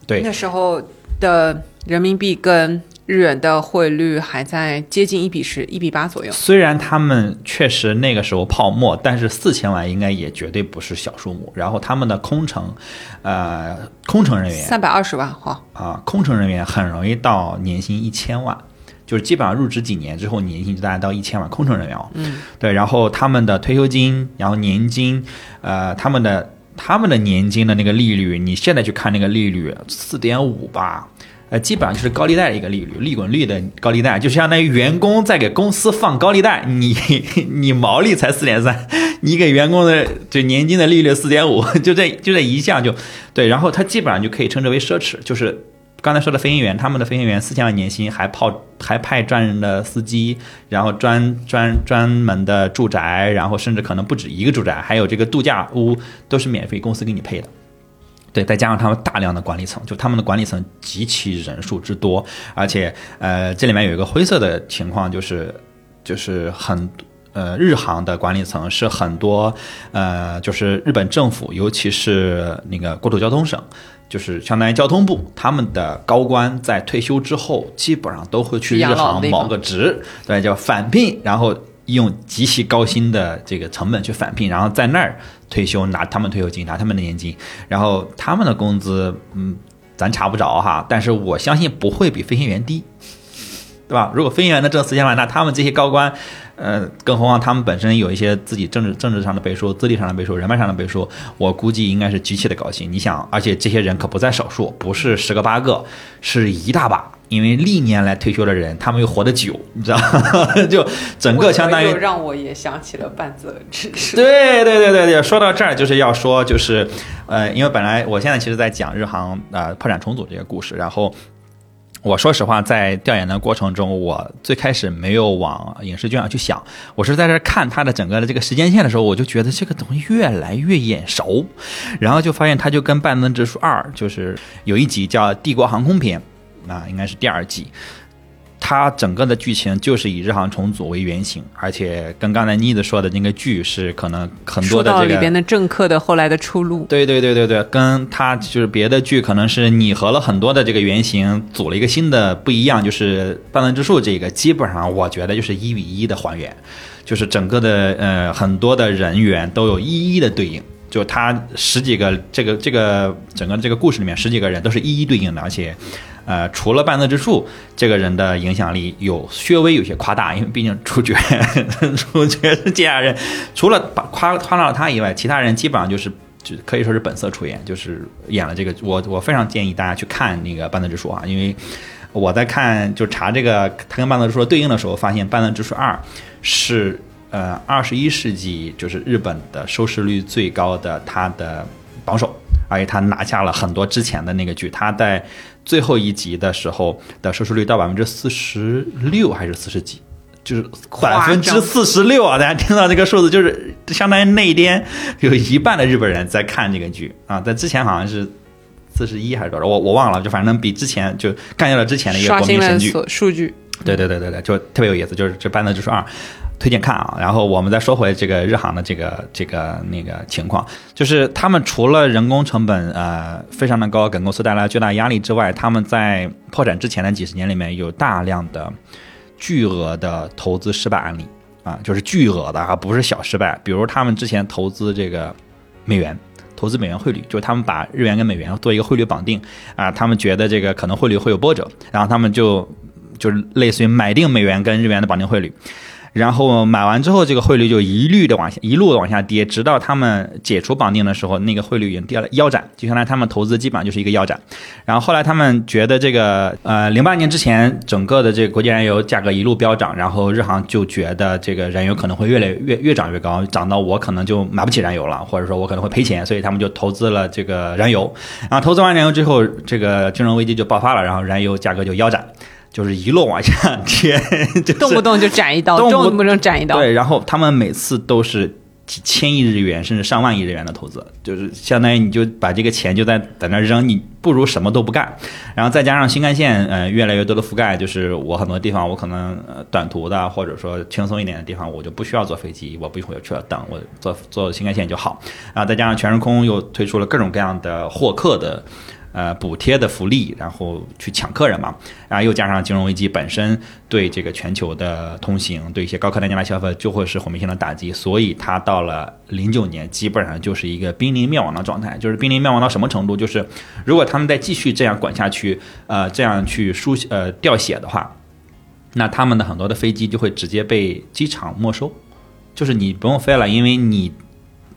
对，那时候的人民币跟日元的汇率还在接近一比十、一比八左右。虽然他们确实那个时候泡沫，但是四千万应该也绝对不是小数目。然后他们的空乘，呃，空乘人员三百二十万哈，啊，空乘人员很容易到年薪一千万，就是基本上入职几年之后，年薪就大概到一千万。空乘人员哦，嗯，对，然后他们的退休金，然后年金，呃，他们的他们的年金的那个利率，你现在去看那个利率四点五吧。呃，基本上就是高利贷的一个利率，利滚利的高利贷，就相当于员工在给公司放高利贷，你 你毛利才四点三，你给员工的就年金的利率四点五，就这就这一项就对，然后它基本上就可以称之为奢侈，就是刚才说的飞行员，他们的飞行员四千万年薪，还泡还派专人的司机，然后专专专门的住宅，然后甚至可能不止一个住宅，还有这个度假屋都是免费公司给你配的。对，再加上他们大量的管理层，就他们的管理层极其人数之多，而且呃，这里面有一个灰色的情况，就是就是很呃日航的管理层是很多呃就是日本政府，尤其是那个国土交通省。就是相当于交通部，他们的高官在退休之后，基本上都会去日航某个职，对，叫返聘，然后用极其高薪的这个成本去返聘，然后在那儿退休，拿他们退休金，拿他们的年金，然后他们的工资，嗯，咱查不着哈，但是我相信不会比飞行员低，对吧？如果飞行员能挣四千万，那他们这些高官。呃，更何况他们本身有一些自己政治政治上的背书、资历上的背书、人脉上的背书，我估计应该是极其的高兴。你想，而且这些人可不在少数，不是十个八个，是一大把。因为历年来退休的人，他们又活得久，你知道，就整个相当于让我也想起了半泽直树。对对对对对，说到这儿就是要说，就是呃，因为本来我现在其实在讲日航啊破产重组这个故事，然后。我说实话，在调研的过程中，我最开始没有往影视剧上去想，我是在这看他的整个的这个时间线的时候，我就觉得这个东西越来越眼熟，然后就发现他就跟《半泽直树二》就是有一集叫《帝国航空篇》，啊，应该是第二集。它整个的剧情就是以日航重组为原型，而且跟刚才妮子说的那个剧是可能很多的这个里边的政客的后来的出路。对对对对对，跟它就是别的剧可能是拟合了很多的这个原型，组了一个新的不一样。就是半泽之树这个，基本上我觉得就是一比一的还原，就是整个的呃很多的人员都有一一的对应。就他十几个这个这个整个这个故事里面十几个人都是一一对应的，而且。呃，除了半泽之树这个人的影响力有略微有些夸大，因为毕竟主角 主角是芥雅人，除了把夸夸大了他以外，其他人基本上就是就可以说是本色出演，就是演了这个。我我非常建议大家去看那个半泽之树啊，因为我在看就查这个他跟半泽之树对应的时候，发现半泽之树二是呃二十一世纪就是日本的收视率最高的他的榜首，而且他拿下了很多之前的那个剧，他在。最后一集的时候的收视率到百分之四十六还是四十几，就是百分之四十六啊！大家听到这个数字，就是相当于那一天有一半的日本人在看这个剧啊。在之前好像是四十一还是多少，我我忘了，就反正比之前就干掉了之前的一个国民神剧。数据，对对对对对，就特别有意思，就是这班的就是二。推荐看啊，然后我们再说回这个日航的这个这个那个情况，就是他们除了人工成本呃非常的高，给公司带来巨大压力之外，他们在破产之前的几十年里面有大量的巨额的投资失败案例啊，就是巨额的啊，不是小失败。比如他们之前投资这个美元，投资美元汇率，就是他们把日元跟美元做一个汇率绑定啊，他们觉得这个可能汇率会有波折，然后他们就就是类似于买定美元跟日元的绑定汇率。然后买完之后，这个汇率就一律的往下，一路的往下跌，直到他们解除绑定的时候，那个汇率已经跌了腰斩，就相当于他们投资基本上就是一个腰斩。然后后来他们觉得这个，呃，零八年之前整个的这个国际燃油价格一路飙涨，然后日航就觉得这个燃油可能会越来越越涨越高，涨到我可能就买不起燃油了，或者说我可能会赔钱，所以他们就投资了这个燃油。然后投资完燃油之后，这个金融危机就爆发了，然后燃油价格就腰斩。就是一路往下跌，动不动就斩一刀，动不动斩一刀。对，然后他们每次都是几千亿日元，甚至上万亿日元的投资，就是相当于你就把这个钱就在在那扔，你不如什么都不干。然后再加上新干线，呃，越来越多的覆盖，就是我很多地方我可能短途的，或者说轻松一点的地方，我就不需要坐飞机，我不会去等，我坐坐新干线就好。然后再加上全日空又推出了各种各样的获客的。呃，补贴的福利，然后去抢客人嘛，然后又加上金融危机本身对这个全球的通行，对一些高客单价的消费就会是毁灭性的打击，所以它到了零九年基本上就是一个濒临灭亡的状态。就是濒临灭亡到什么程度？就是如果他们再继续这样管下去，呃，这样去输呃掉血的话，那他们的很多的飞机就会直接被机场没收，就是你不用飞了，因为你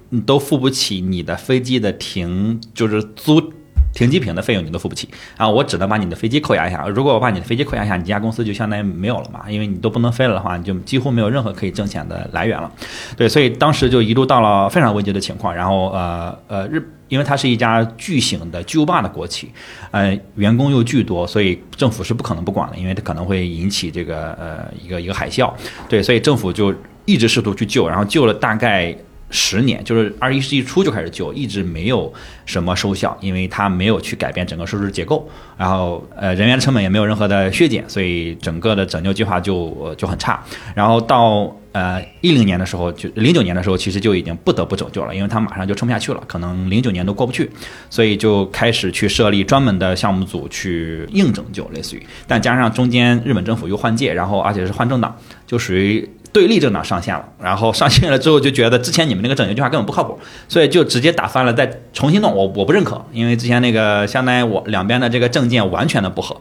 你都付不起你的飞机的停，就是租。停机坪的费用你都付不起啊！我只能把你的飞机扣押一下。如果我把你的飞机扣押一下，你家公司就相当于没有了嘛？因为你都不能飞了的话，你就几乎没有任何可以挣钱的来源了。对，所以当时就一度到了非常危机的情况。然后呃呃日，因为它是一家巨型的巨无霸的国企，呃员工又巨多，所以政府是不可能不管的，因为它可能会引起这个呃一个一个海啸。对，所以政府就一直试图去救，然后救了大概十年，就是二十一世纪初就开始救，一直没有什么收效，因为它没有去改变整个收支结构，然后呃人员成本也没有任何的削减，所以整个的拯救计划就就很差。然后到呃一零年的时候，就零九年的时候，其实就已经不得不拯救了，因为它马上就撑不下去了，可能零九年都过不去，所以就开始去设立专门的项目组去硬拯救，类似于，但加上中间日本政府又换届，然后而且是换政党，就属于。对立政党上线了，然后上线了之后就觉得之前你们那个拯救计划根本不靠谱，所以就直接打翻了，再重新弄。我我不认可，因为之前那个相当于我两边的这个政见完全的不合。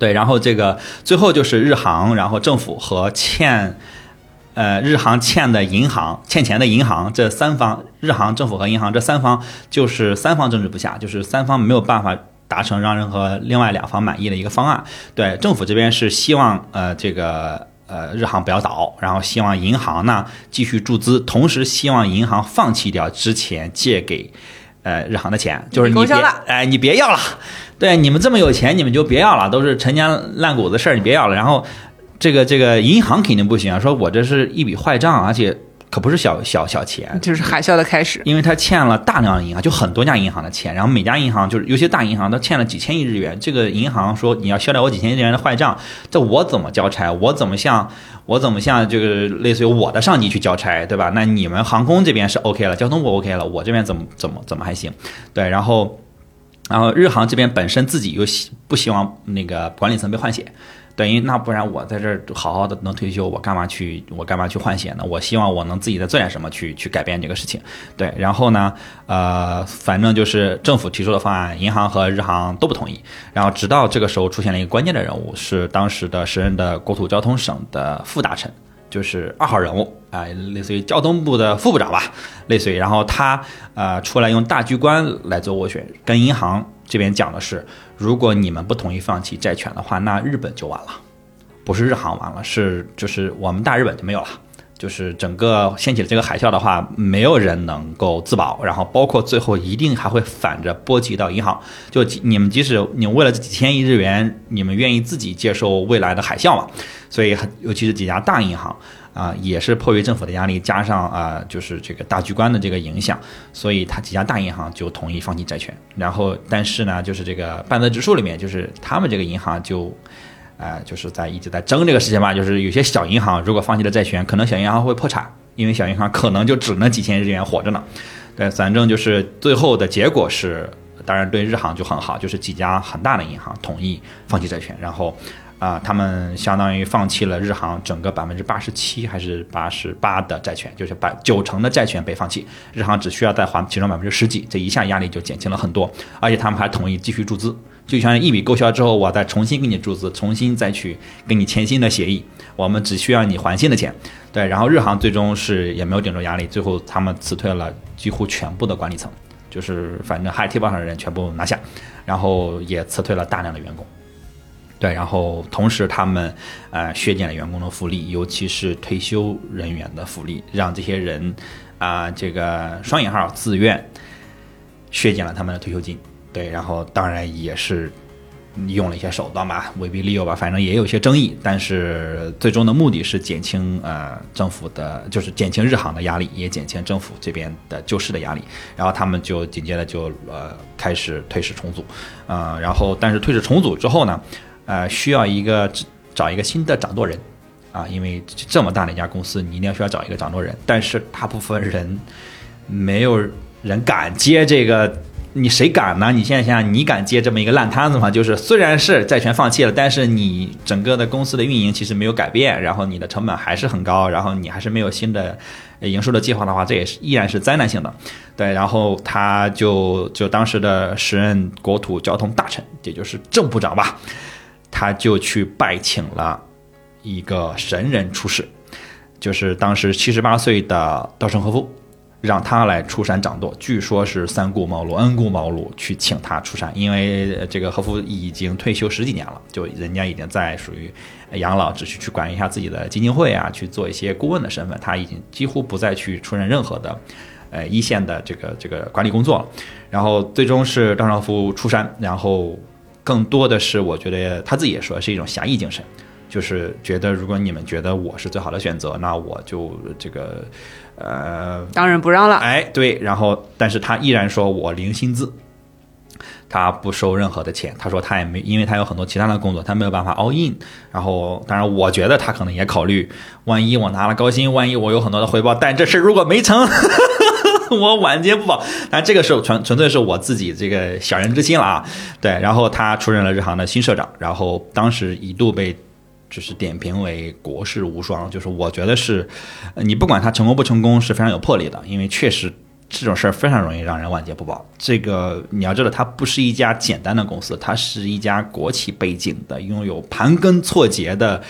对，然后这个最后就是日航，然后政府和欠，呃，日航欠的银行欠钱的银行这三方，日航政府和银行这三方就是三方争执不下，就是三方没有办法达成让任何另外两方满意的一个方案。对，政府这边是希望呃这个。呃，日航不要倒，然后希望银行呢继续注资，同时希望银行放弃掉之前借给呃日航的钱，就是你别哎，你别要了，对，你们这么有钱，你们就别要了，都是陈年烂谷子事儿，你别要了。然后这个这个银行肯定不行，说我这是一笔坏账，而且。可不是小小小钱，就是海啸的开始。因为他欠了大量的银行，就很多家银行的钱，然后每家银行就是有些大银行，都欠了几千亿日元。这个银行说你要消掉我几千亿日元的坏账，这我怎么交差？我怎么向我怎么向这个类似于我的上级去交差，对吧？那你们航空这边是 OK 了，交通部 OK 了，我这边怎么怎么怎么还行？对，然后然后日航这边本身自己又希不希望那个管理层被换血。等于那不然我在这儿好好的能退休，我干嘛去我干嘛去换血呢？我希望我能自己再做点什么去去改变这个事情。对，然后呢，呃，反正就是政府提出的方案，银行和日航都不同意。然后直到这个时候出现了一个关键的人物，是当时的时任的国土交通省的副大臣，就是二号人物啊，类似于交通部的副部长吧，类似于。然后他呃出来用大局观来做斡旋，跟银行这边讲的是。如果你们不同意放弃债权的话，那日本就完了，不是日航完了，是就是我们大日本就没有了。就是整个掀起了这个海啸的话，没有人能够自保，然后包括最后一定还会反着波及到银行。就你们即使你为了这几千亿日元，你们愿意自己接受未来的海啸嘛？所以尤其是几家大银行。啊，也是迫于政府的压力，加上啊，就是这个大局观的这个影响，所以他几家大银行就同意放弃债权。然后，但是呢，就是这个半泽直树里面，就是他们这个银行就，啊，就是在一直在争这个事情吧。就是有些小银行如果放弃了债权，可能小银行会破产，因为小银行可能就只能几千日元活着呢。对，反正就是最后的结果是，当然对日航就很好，就是几家很大的银行同意放弃债权，然后。啊，他们相当于放弃了日航整个百分之八十七还是八十八的债权，就是百九成的债权被放弃，日航只需要再还其中百分之十几，这一下压力就减轻了很多。而且他们还同意继续注资，就像一笔勾销之后，我再重新给你注资，重新再去跟你签新的协议，我们只需要你还新的钱。对，然后日航最终是也没有顶住压力，最后他们辞退了几乎全部的管理层，就是反正海提报上的人全部拿下，然后也辞退了大量的员工。对，然后同时他们，呃，削减了员工的福利，尤其是退休人员的福利，让这些人，啊，这个双引号自愿削减了他们的退休金。对，然后当然也是用了一些手段吧，威逼利诱吧，反正也有些争议。但是最终的目的是减轻呃政府的，就是减轻日航的压力，也减轻政府这边的救市的压力。然后他们就紧接着就呃开始退市重组，啊，然后但是退市重组之后呢？呃，需要一个找一个新的掌舵人，啊，因为这么大的一家公司，你一定要需要找一个掌舵人。但是大部分人没有人敢接这个，你谁敢呢？你现在想想，你敢接这么一个烂摊子吗？就是虽然是债权放弃了，但是你整个的公司的运营其实没有改变，然后你的成本还是很高，然后你还是没有新的营收的计划的话，这也是依然是灾难性的。对，然后他就就当时的时任国土交通大臣，也就是正部长吧。他就去拜请了一个神人出世，就是当时七十八岁的稻盛和夫，让他来出山掌舵。据说是三顾茅庐、恩顾茅庐去请他出山，因为这个和夫已经退休十几年了，就人家已经在属于养老，只需去管一下自己的基金会啊，去做一些顾问的身份，他已经几乎不再去出任任何的呃一线的这个这个管理工作了。然后最终是稻盛和夫出山，然后。更多的是，我觉得他自己也说是一种侠义精神，就是觉得如果你们觉得我是最好的选择，那我就这个呃当仁不让了。哎，对，然后但是他依然说我零薪资，他不收任何的钱。他说他也没，因为他有很多其他的工作，他没有办法 all in。然后当然，我觉得他可能也考虑，万一我拿了高薪，万一我有很多的回报，但这事如果没成。我晚节不保，但这个是纯纯粹是我自己这个小人之心了啊。对，然后他出任了日航的新社长，然后当时一度被就是点评为国士无双，就是我觉得是，你不管他成功不成功是非常有魄力的，因为确实这种事儿非常容易让人晚节不保。这个你要知道，它不是一家简单的公司，它是一家国企背景的，拥有盘根错节的。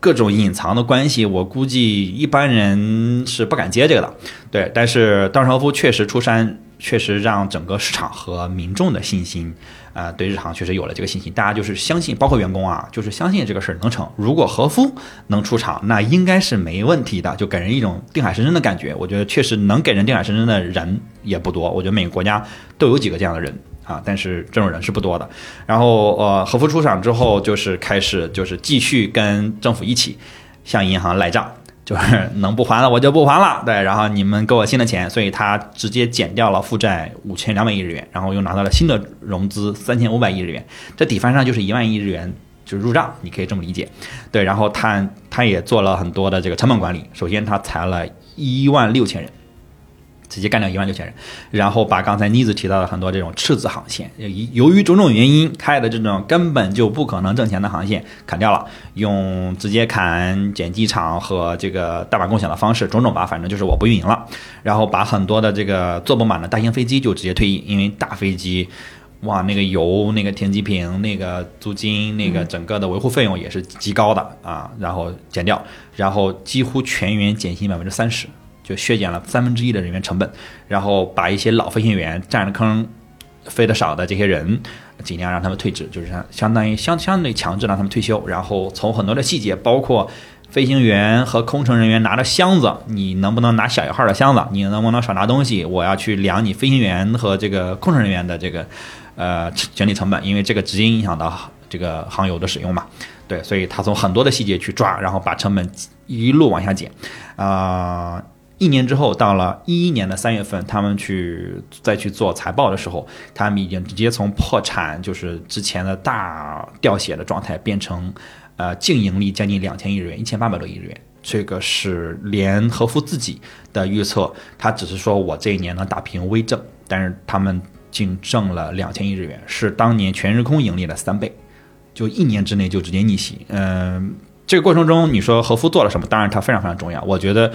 各种隐藏的关系，我估计一般人是不敢接这个的。对，但是稻盛和夫确实出山，确实让整个市场和民众的信心，啊，对日航确实有了这个信心。大家就是相信，包括员工啊，就是相信这个事儿能成。如果和夫能出场，那应该是没问题的，就给人一种定海神针的感觉。我觉得确实能给人定海神针的人也不多。我觉得每个国家都有几个这样的人。啊，但是这种人是不多的。然后，呃，和服出场之后，就是开始就是继续跟政府一起向银行赖账，就是 能不还了我就不还了。对，然后你们给我新的钱，所以他直接减掉了负债五千两百亿日元，然后又拿到了新的融资三千五百亿日元，这底翻上就是一万亿日元就是入账，你可以这么理解。对，然后他他也做了很多的这个成本管理，首先他裁了一万六千人。直接干掉一万六千人，然后把刚才妮子提到的很多这种赤字航线，由于种种原因开的这种根本就不可能挣钱的航线砍掉了，用直接砍减机场和这个代码共享的方式，种种吧，反正就是我不运营了。然后把很多的这个坐不满的大型飞机就直接退役，因为大飞机，哇，那个油、那个停机坪、那个租金、那个整个的维护费用也是极高的啊，然后减掉，然后几乎全员减薪百分之三十。就削减了三分之一的人员成本，然后把一些老飞行员占着坑飞得少的这些人，尽量让他们退职，就是相相当于相相对强制让他们退休。然后从很多的细节，包括飞行员和空乘人员拿着箱子，你能不能拿小一号的箱子？你能不能少拿东西？我要去量你飞行员和这个空乘人员的这个呃整体成本，因为这个直接影响到这个航油的使用嘛。对，所以他从很多的细节去抓，然后把成本一路往下减，啊。一年之后，到了一一年的三月份，他们去再去做财报的时候，他们已经直接从破产，就是之前的大掉血的状态，变成，呃，净盈利将近两千亿日元，一千八百多亿日元。这个是连和夫自己的预测，他只是说我这一年能打平微正，但是他们净挣了两千亿日元，是当年全日空盈利的三倍，就一年之内就直接逆袭。嗯，这个过程中你说和夫做了什么？当然他非常非常重要，我觉得。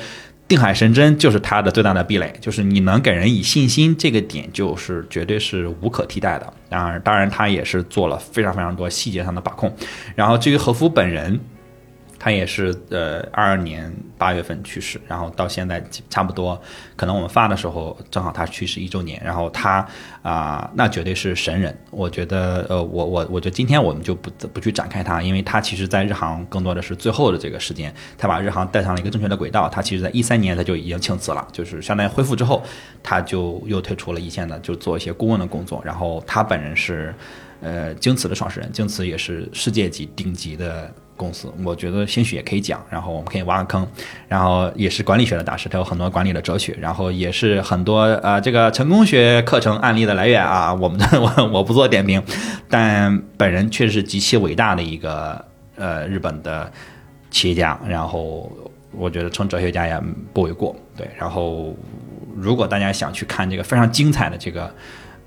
定海神针就是它的最大的壁垒，就是你能给人以信心，这个点就是绝对是无可替代的。然而，当然他也是做了非常非常多细节上的把控。然后至于和夫本人。他也是呃二二年八月份去世，然后到现在差不多，可能我们发的时候正好他去世一周年。然后他啊，那绝对是神人。我觉得呃，我我我觉得今天我们就不不去展开他，因为他其实在日航更多的是最后的这个时间，他把日航带上了一个正确的轨道。他其实在一三年他就已经请辞了，就是相当于恢复之后，他就又退出了一线的，就做一些顾问的工作。然后他本人是呃京瓷的创始人，京瓷也是世界级顶级的。公司，我觉得兴许也可以讲，然后我们可以挖个坑，然后也是管理学的大师，他有很多管理的哲学，然后也是很多呃这个成功学课程案例的来源啊。我们的我 我不做点评，但本人确实是极其伟大的一个呃日本的企业家，然后我觉得称哲学家也不为过。对，然后如果大家想去看这个非常精彩的这个。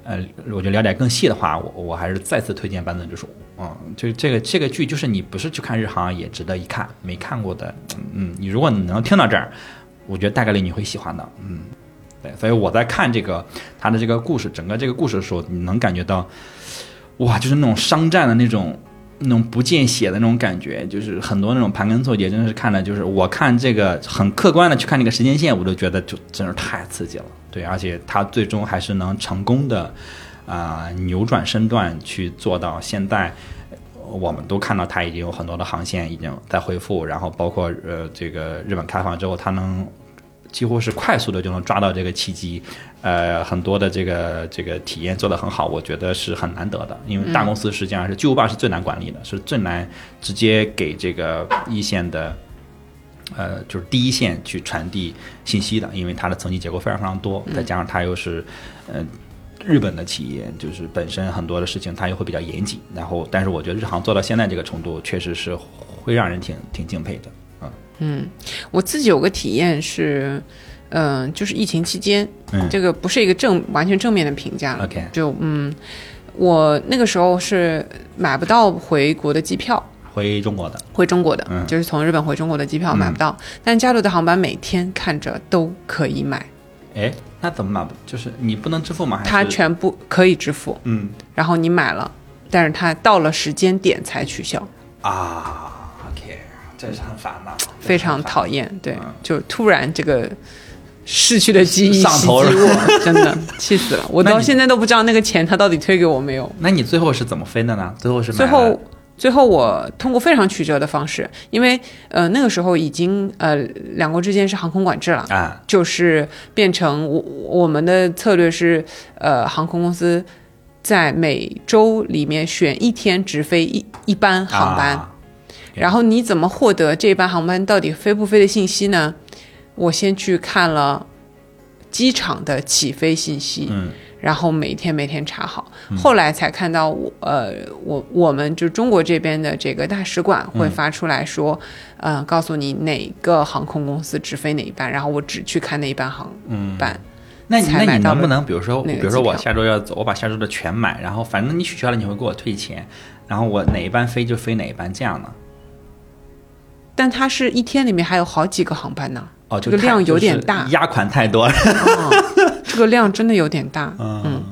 呃，我就了解更细的话，我我还是再次推荐《半泽直树》。嗯，就这个这个剧，就是你不是去看日航也值得一看。没看过的，嗯，你如果你能听到这儿，我觉得大概率你会喜欢的。嗯，对，所以我在看这个他的这个故事，整个这个故事的时候，你能感觉到，哇，就是那种商战的那种那种不见血的那种感觉，就是很多那种盘根错节，真的是看的，就是我看这个很客观的去看这个时间线，我都觉得就真是太刺激了。对，而且他最终还是能成功的，啊，扭转身段去做到现在，我们都看到他已经有很多的航线已经在恢复，然后包括呃这个日本开放之后，他能几乎是快速的就能抓到这个契机，呃，很多的这个这个体验做得很好，我觉得是很难得的。因为大公司实际上是巨无霸是最难管理的，是最难直接给这个一线的，呃，就是第一线去传递信息的，因为它的层级结构非常非常多，再加上它又是，呃。日本的企业就是本身很多的事情它又会比较严谨，然后但是我觉得日航做到现在这个程度，确实是会让人挺挺敬佩的。嗯，我自己有个体验是，嗯、就是疫情期间，嗯这个不是一个正完全正面的评价 OK 就嗯，我那个时候是买不到回国的机票。回中国的，回中国的，嗯就是从日本回中国的机票买不到，但加州的航班每天看着都可以买，哎，那怎么买？就是你不能支付吗？还是它全部可以支付，嗯然后你买了，但是他到了时间点才取消，啊，OK，这是很烦的，非常讨厌。对嗯，就突然这个逝去的记忆上袭击头了我，真的气死了。我到现在都不知道那个钱他到底退给我没有。那你最后是怎么分的呢？最后是最后，最后我通过非常曲折的方式，因为呃那个时候已经呃两国之间是航空管制了。啊就是变成我我们的策略是，呃，航空公司在每周里面选一天直飞一一班航班，啊然后你怎么获得这班航班到底飞不飞的信息呢？我先去看了机场的起飞信息，嗯然后每天每天查好，后来才看到我呃我我们就中国这边的这个大使馆会发出来说，呃，告诉你哪个航空公司直飞哪一班，然后我只去看那一班航嗯。班。那你那你能不能，比如说，比如说我下周要走，我把下周的全买，然后反正你取消了，你会给我退钱，然后我哪一班飞就飞哪一班，这样呢？但它是一天里面还有好几个航班呢，哦，就这个量有点大压款太多了，哦，这个量真的有点大，嗯，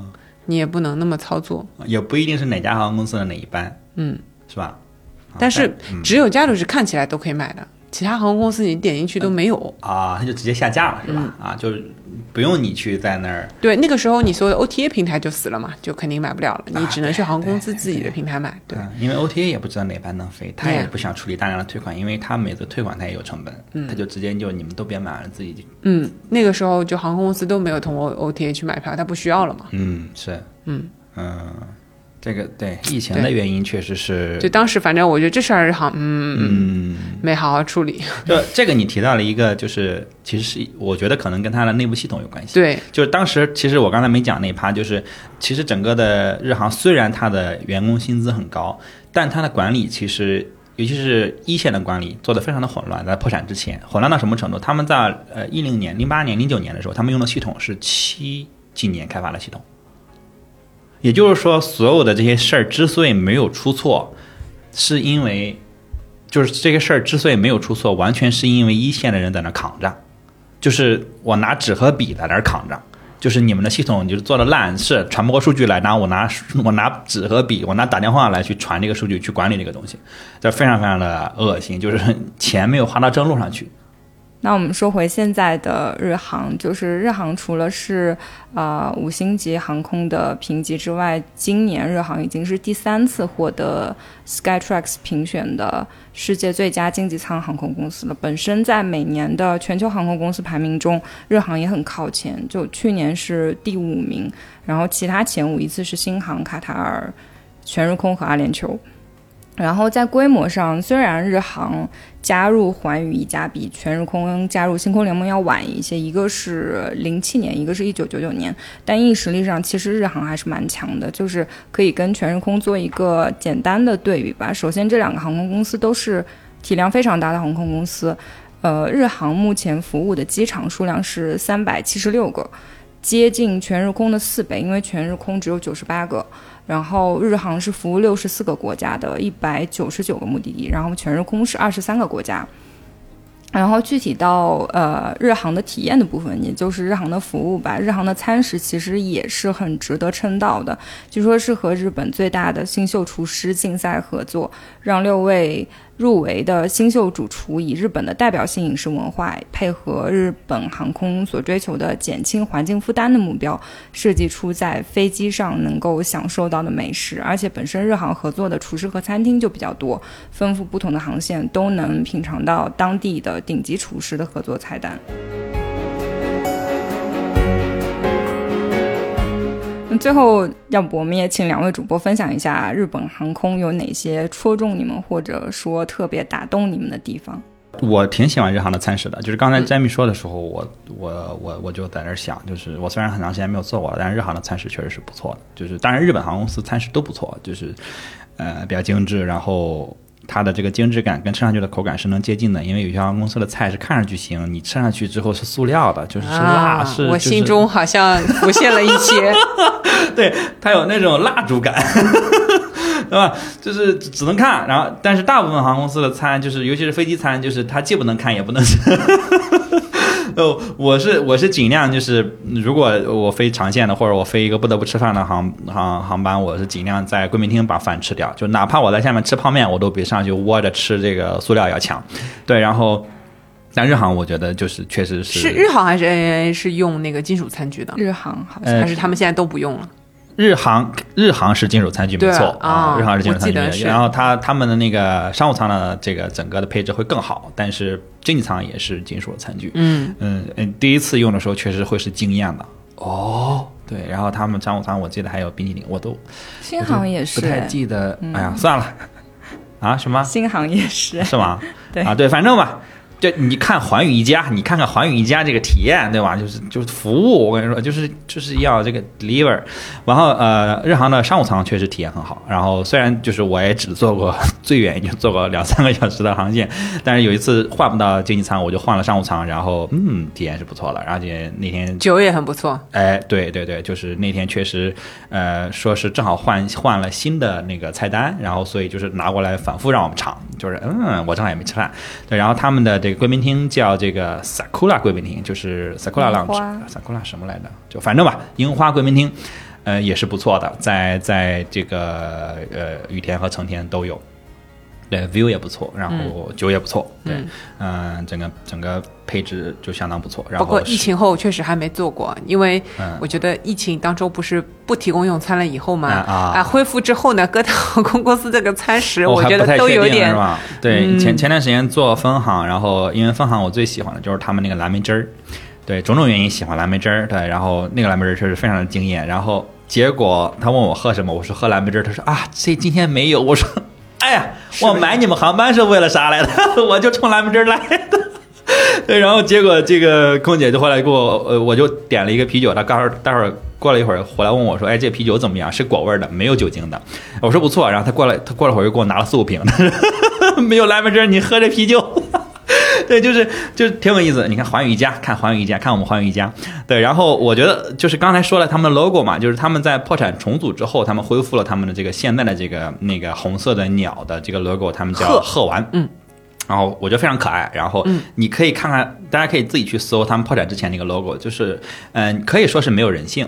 你也不能那么操作。也不一定是哪家航空公司的哪一班，嗯，是吧？啊但是嗯只有家属是看起来都可以买的，其他航空公司你点进去都没有。啊，它就直接下架了，是吧？嗯啊，就是不用你去在那儿对，那个时候你所有的 OTA 平台就死了嘛，就肯定买不了了，你啊只能去航空公司自己的平台买。对，嗯，因为 OTA 也不知道哪班能飞，他也不想处理大量的退款，因为他每次退款他也有成本，他就直接就你们都别买了，自己就嗯，那个时候就航空公司都没有通过 OTA 去买票，他不需要了嘛。嗯是嗯嗯，这个对疫情的原因确实是就当时反正我觉得这事儿好，嗯，嗯，没好好处理。就这个你提到了一个，就是其实是我觉得可能跟它的内部系统有关系。对，就是当时其实我刚才没讲那一趴，就是其实整个的日航虽然它的员工薪资很高，但它的管理其实。尤其是一线的管理做得非常的混乱，在破产之前，混乱到什么程度？他们在呃一零年、零八年、零九年的时候，他们用的系统是七几年开发的系统，也就是说，所有的这些事儿之所以没有出错，是因为就是这个事儿之所以没有出错，完全是因为一线的人在那扛着，就是我拿纸和笔在那扛着。就是你们的系统就是做的烂，是传不过数据来，然后我拿 我拿纸和笔，我拿打电话来去传这个数据，去管理这个东西，这非常非常的恶心，就是钱没有花到正路上去。那我们说回现在的日航，就是日航除了是呃五星级航空的评级之外，今年日航已经是第三次获得 Skytrax 评选的世界最佳经济舱航空公司了。本身在每年的全球航空公司排名中，日航也很靠前，就去年是第五名，然后其他前五依次是新航、卡塔尔、全日空和阿联酋。然后在规模上，虽然日航加入环宇一家比全日空加入星空联盟要晚一些，一个是零七年，一个是一九九九年，但硬实力上其实日航还是蛮强的，就是可以跟全日空做一个简单的对比吧。首先，这两个航空公司都是体量非常大的航空公司，呃，日航目前服务的机场数量是三百七十六个，接近全日空的四倍，因为全日空只有九十八个。然后日航是服务六十四个国家的一百九十九个目的地，然后全日空是二十三个国家。然后具体到呃日航的体验的部分，也就是日航的服务吧，日航的餐食其实也是很值得称道的。据说是和日本最大的新秀厨师竞赛合作，让六位入围的新秀主厨以日本的代表性饮食文化，配合日本航空所追求的减轻环境负担的目标，设计出在飞机上能够享受到的美食。而且本身日航合作的厨师和餐厅就比较多，丰富不同的航线，都能品尝到当地的顶级厨师的合作菜单。最后，要不我们也请两位主播分享一下日本航空有哪些戳中你们，或者说特别打动你们的地方？我挺喜欢日航的餐食的，就是刚才 Jamie 说的时候，我我我我就在那儿想，就是我虽然很长时间没有做过了，但是日航的餐食确实是不错的。就是当然日本航空公司餐食都不错，就是呃比较精致，然后它的这个精致感跟吃上去的口感是能接近的。因为有些航空公司的菜是看上去行，你吃上去之后是塑料的，就是是辣，啊是就是我心中好像浮现了一些。对，它有那种蜡烛感，对吧？就是只只能看，然后但是大部分航空公司的餐，就是尤其是飞机餐，就是它既不能看也不能吃。哦，我是我是尽量就是，如果我飞长线的，或者我飞一个不得不吃饭的航航航班，我是尽量在贵宾厅把饭吃掉，就哪怕我在下面吃泡面，我都比上去窝着吃这个塑料要强。对，然后但日航我觉得就是确实是是日航还是 ANA 是用那个金属餐具的？日航好像呃还是他们现在都不用了？日航日航是金属餐具没错啊日航是金属餐具然后它他们的那个商务舱的这个整个的配置会更好，但是经济舱也是金属的餐具。嗯，嗯嗯，第一次用的时候确实会是惊艳的哦。对，然后他们商务舱我记得还有冰淇淋，我都新航也是，不太记得。哎呀，算了 啊，什么新航也是，是吗？对啊，对，反正吧。就你看寰宇一家，你看看寰宇一家这个体验，对吧？就是就是服务，我跟你说，就是就是要这个 deliver。然后呃，日航的商务舱确实体验很好。然后虽然就是我也只坐过最远也就坐过两三个小时的航线，但是有一次换不到经济舱，我就换了商务舱，然后嗯，体验是不错的。而且那天酒也很不错。哎，对对对，就是那天确实，呃，说是正好换换了新的那个菜单，然后所以就是拿过来反复让我们尝，就是嗯，我正好也没吃饭，对，然后他们的这个贵宾厅叫这个 Sakura 贵宾厅，就是 Sakura Lounge，Sakura 什么来着？就反正吧，樱花贵宾厅，呃，也是不错的，在在这个呃雨田和成田都有。对，view 也不错，然后酒也不错，对，嗯、整个整个配置就相当不错。然后包括疫情后确实还没做过，因为嗯我觉得疫情当中不是不提供用餐了以后嘛，啊啊恢复之后呢，各大航空公司这个餐食，我觉得都有点？对，嗯前前段时间做分行，然后因为分行我最喜欢的就是他们那个蓝莓汁儿，对，种种原因喜欢蓝莓汁儿，对，然后那个蓝莓汁儿确实非常的惊艳，然后结果他问我喝什么，我说喝蓝莓汁儿，他说啊，这今天没有，我说，哎呀，我买你们航班是为了啥来的？我就冲蓝莓汁儿来的。对，然后结果这个空姐就后来给我，呃，我就点了一个啤酒，她刚好待会儿过了一会儿回来问我说，哎，这啤酒怎么样？是果味的，没有酒精的。我说不错，然后她过来，她过了会儿又给我拿了四五瓶，没有蓝莓汁，你喝这啤酒。对，就是就是挺有意思。你看环宇一家，看环宇一家，看我们环宇一家。对，然后我觉得就是刚才说了他们的 logo 嘛，就是他们在破产重组之后，他们恢复了他们的这个现在的这个那个红色的鸟的这个 logo，他们叫鹤鹤丸。嗯。然后我觉得非常可爱，然后你可以看看，大家可以自己去搜他们破产之前那个 logo，就是嗯、可以说是没有人性，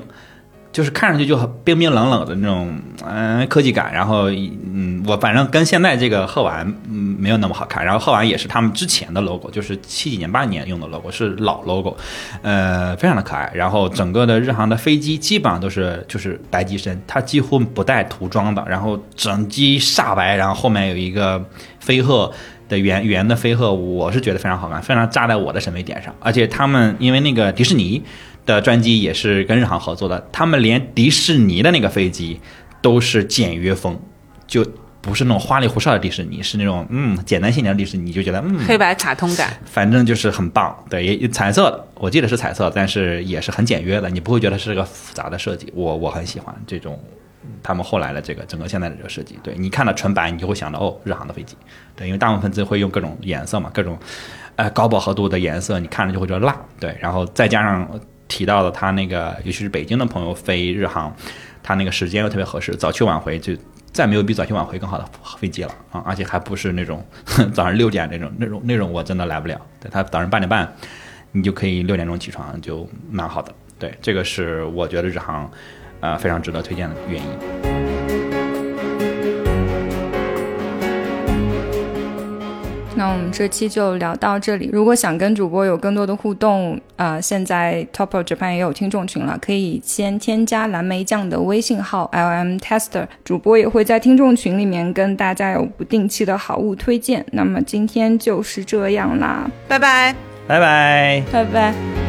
就是看上去就很冰冰冷冷的那种嗯、科技感，然后嗯我反正跟现在这个鹤丸嗯没有那么好看，然后鹤丸也是他们之前的 logo，就是七几年八几年用的 logo 是老 logo，呃非常的可爱，然后整个的日航的飞机基本上都是就是白机身，它几乎不带涂装的，然后整机煞白，然后后面有一个飞鹤。的圆圆的飞鹤，我是觉得非常好看，非常扎在我的审美点上。而且他们因为那个迪士尼的专机也是跟日航合作的，他们连迪士尼的那个飞机都是简约风，就不是那种花里胡哨的迪士尼，是那种嗯简单线条的迪士尼，就觉得嗯黑白卡通感。反正就是很棒。对，也彩色的，我记得是彩色，但是也是很简约的，你不会觉得是个复杂的设计。我我很喜欢这种。他们后来的这个整个现在的这个设计，对你看到纯白，你就会想到哦，日航的飞机，对，因为大部分都会用各种颜色嘛，各种呃高饱和度的颜色，你看着就会觉得辣，对，然后再加上提到的他那个，尤其是北京的朋友飞日航，他那个时间又特别合适，早去晚回就再没有比早去晚回更好的飞机了啊！而且还不是那种 早上六点那种那种那种我真的来不了，对他早上八点半你就可以六点钟起床，就蛮好的。对，这个是我觉得日航呃非常值得推荐的原因。那我们这期就聊到这里。如果想跟主播有更多的互动，呃，现在 Top of Japan 也有听众群了，可以先添加蓝莓酱的微信号 LM Tester，主播也会在听众群里面跟大家有不定期的好物推荐。那么今天就是这样啦，拜拜。拜拜。拜拜。